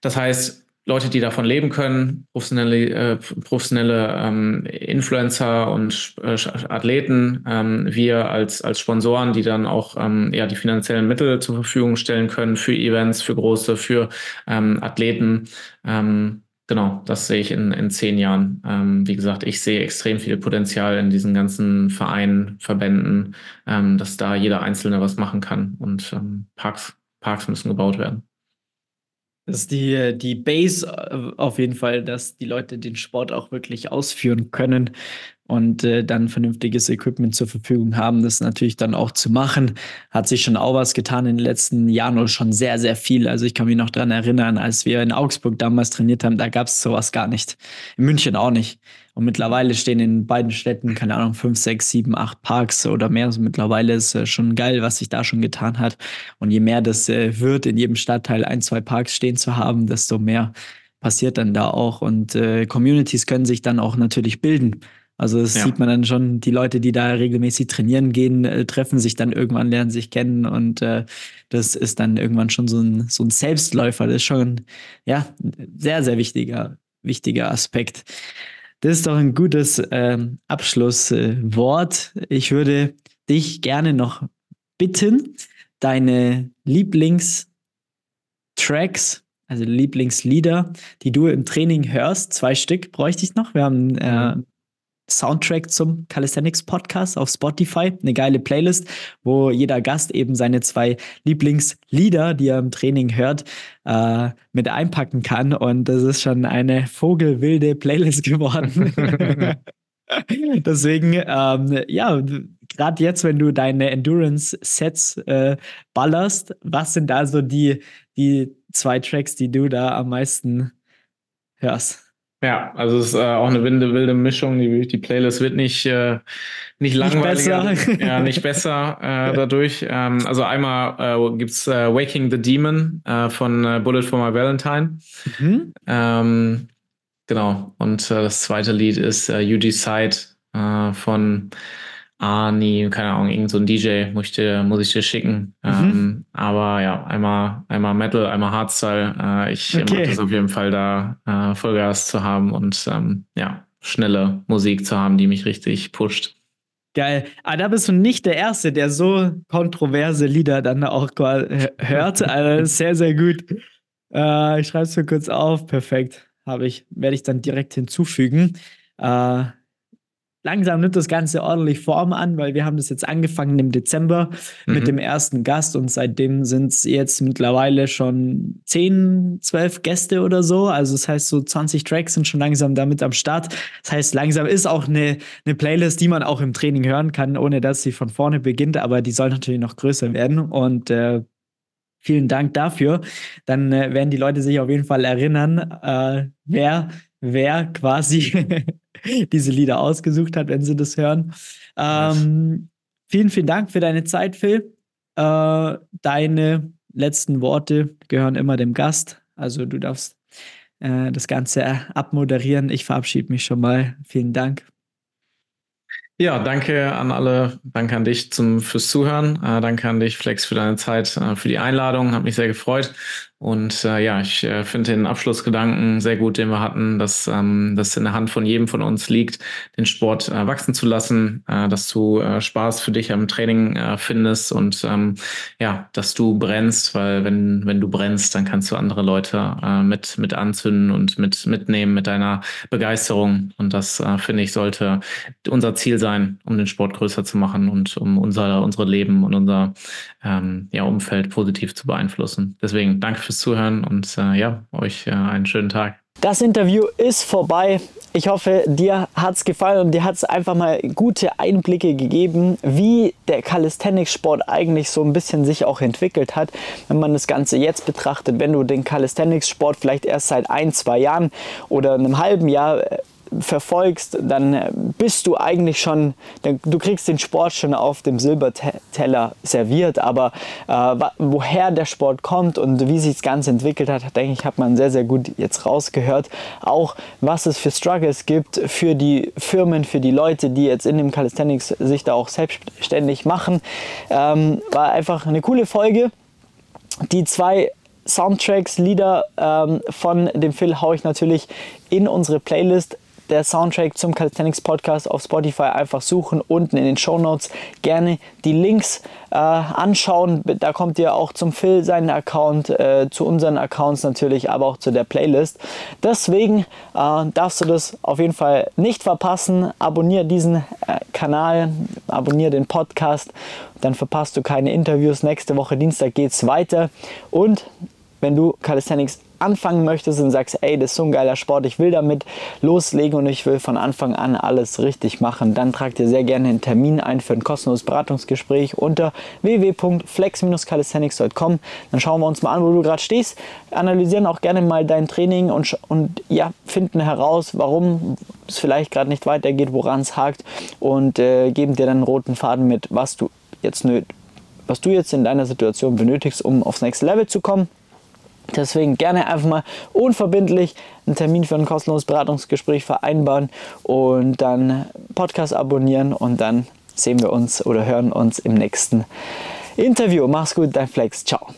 das heißt, Leute, die davon leben können, professionelle, äh, professionelle ähm, Influencer und äh, Athleten, ähm, wir als, als Sponsoren, die dann auch ähm, ja, die finanziellen Mittel zur Verfügung stellen können für Events, für große, für ähm, Athleten. Ähm, genau, das sehe ich in, in zehn Jahren. Ähm, wie gesagt, ich sehe extrem viel Potenzial in diesen ganzen Vereinen, Verbänden, ähm, dass da jeder Einzelne was machen kann und ähm, Parks, Parks müssen gebaut werden. Das ist die, die Base äh, auf jeden Fall, dass die Leute den Sport auch wirklich ausführen können und äh, dann vernünftiges Equipment zur Verfügung haben, das natürlich dann auch zu machen. Hat sich schon auch was getan in den letzten Jahren und schon sehr, sehr viel. Also ich kann mich noch daran erinnern, als wir in Augsburg damals trainiert haben, da gab es sowas gar nicht. In München auch nicht. Und mittlerweile stehen in beiden Städten, keine Ahnung, fünf, sechs, sieben, acht Parks oder mehr. Also mittlerweile ist äh, schon geil, was sich da schon getan hat. Und je mehr das äh, wird, in jedem Stadtteil ein, zwei Parks stehen zu haben, desto mehr passiert dann da auch. Und äh, Communities können sich dann auch natürlich bilden. Also das ja. sieht man dann schon, die Leute, die da regelmäßig trainieren gehen, äh, treffen sich dann irgendwann, lernen sich kennen und äh, das ist dann irgendwann schon so ein, so ein Selbstläufer. Das ist schon ja sehr, sehr wichtiger, wichtiger Aspekt. Das ist doch ein gutes äh, Abschlusswort. ich würde dich gerne noch bitten, deine Lieblingstracks, also Lieblingslieder, die du im Training hörst, zwei Stück bräuchte ich noch. Wir haben äh, mhm. Soundtrack zum Calisthenics Podcast auf Spotify, eine geile Playlist, wo jeder Gast eben seine zwei Lieblingslieder, die er im Training hört, äh, mit einpacken kann. Und das ist schon eine vogelwilde Playlist geworden. Deswegen, ähm, ja, gerade jetzt, wenn du deine Endurance-Sets äh, ballerst, was sind da so die, die zwei Tracks, die du da am meisten hörst? Ja, also es ist äh, auch eine wilde, wilde Mischung. Die, die Playlist wird nicht, äh, nicht langweiliger. Nicht besser. ja, nicht besser äh, dadurch. Ähm, also einmal äh, gibt's äh, Waking the Demon äh, von äh, Bullet for My Valentine. Mhm. Ähm, genau. Und äh, das zweite Lied ist äh, You Decide äh, von Ah, nee, keine Ahnung, irgend so ein DJ muss ich dir, muss ich dir schicken. Mhm. Ähm, aber ja, einmal, einmal Metal, einmal Hardstyle. Äh, ich okay. mag das auf jeden Fall da äh, Vollgas zu haben und ähm, ja, schnelle Musik zu haben, die mich richtig pusht. Geil. Aber ah, da bist du nicht der Erste, der so kontroverse Lieder dann auch hört. Also sehr, sehr gut. Äh, ich schreibe es mir kurz auf. Perfekt. Habe ich, werde ich dann direkt hinzufügen. Äh, langsam nimmt das Ganze ordentlich Form an, weil wir haben das jetzt angefangen im Dezember mhm. mit dem ersten Gast und seitdem sind es jetzt mittlerweile schon 10, 12 Gäste oder so. Also das heißt, so 20 Tracks sind schon langsam damit am Start. Das heißt, langsam ist auch eine, eine Playlist, die man auch im Training hören kann, ohne dass sie von vorne beginnt, aber die soll natürlich noch größer werden und äh, Vielen Dank dafür. Dann äh, werden die Leute sich auf jeden Fall erinnern, äh, wer, wer quasi diese Lieder ausgesucht hat, wenn sie das hören. Ähm, vielen, vielen Dank für deine Zeit, Phil. Äh, deine letzten Worte gehören immer dem Gast. Also du darfst äh, das Ganze abmoderieren. Ich verabschiede mich schon mal. Vielen Dank. Ja, danke an alle, danke an dich zum, fürs Zuhören, äh, danke an dich, Flex, für deine Zeit, äh, für die Einladung, hat mich sehr gefreut. Und äh, ja, ich äh, finde den Abschlussgedanken sehr gut, den wir hatten, dass ähm, das in der Hand von jedem von uns liegt, den Sport äh, wachsen zu lassen, äh, dass du äh, Spaß für dich am Training äh, findest und ähm, ja, dass du brennst, weil wenn, wenn du brennst, dann kannst du andere Leute äh, mit, mit anzünden und mit mitnehmen mit deiner Begeisterung. Und das äh, finde ich sollte unser Ziel sein, um den Sport größer zu machen und um unser, unsere Leben und unser ähm, ja, Umfeld positiv zu beeinflussen. Deswegen danke fürs Zuhören und äh, ja, euch äh, einen schönen Tag. Das Interview ist vorbei. Ich hoffe, dir hat es gefallen und dir hat es einfach mal gute Einblicke gegeben, wie der Calisthenics-Sport eigentlich so ein bisschen sich auch entwickelt hat. Wenn man das Ganze jetzt betrachtet, wenn du den Calisthenics-Sport vielleicht erst seit ein, zwei Jahren oder einem halben Jahr äh, verfolgst, dann bist du eigentlich schon, du kriegst den Sport schon auf dem Silberteller serviert, aber äh, woher der Sport kommt und wie sich das Ganze entwickelt hat, denke ich, hat man sehr, sehr gut jetzt rausgehört. Auch was es für Struggles gibt für die Firmen, für die Leute, die jetzt in dem Calisthenics sich da auch selbstständig machen. Ähm, war einfach eine coole Folge. Die zwei Soundtracks, Lieder ähm, von dem Phil haue ich natürlich in unsere Playlist der Soundtrack zum Calisthenics Podcast auf Spotify einfach suchen. Unten in den Show Notes gerne die Links äh, anschauen. Da kommt ihr auch zum Phil seinen Account, äh, zu unseren Accounts natürlich, aber auch zu der Playlist. Deswegen äh, darfst du das auf jeden Fall nicht verpassen. Abonniere diesen äh, Kanal, abonniere den Podcast, dann verpasst du keine Interviews. Nächste Woche Dienstag geht es weiter. Und wenn du Calisthenics anfangen möchtest und sagst, ey, das ist so ein geiler Sport, ich will damit loslegen und ich will von Anfang an alles richtig machen, dann trag dir sehr gerne einen Termin ein für ein kostenloses Beratungsgespräch unter www.flex-calisthenics.com. Dann schauen wir uns mal an, wo du gerade stehst, analysieren auch gerne mal dein Training und, und ja, finden heraus, warum es vielleicht gerade nicht weitergeht, woran es hakt und äh, geben dir dann einen roten Faden mit, was du jetzt was du jetzt in deiner Situation benötigst, um aufs nächste Level zu kommen. Deswegen gerne einfach mal unverbindlich einen Termin für ein kostenloses Beratungsgespräch vereinbaren und dann Podcast abonnieren und dann sehen wir uns oder hören uns im nächsten Interview. Mach's gut, dein Flex. Ciao.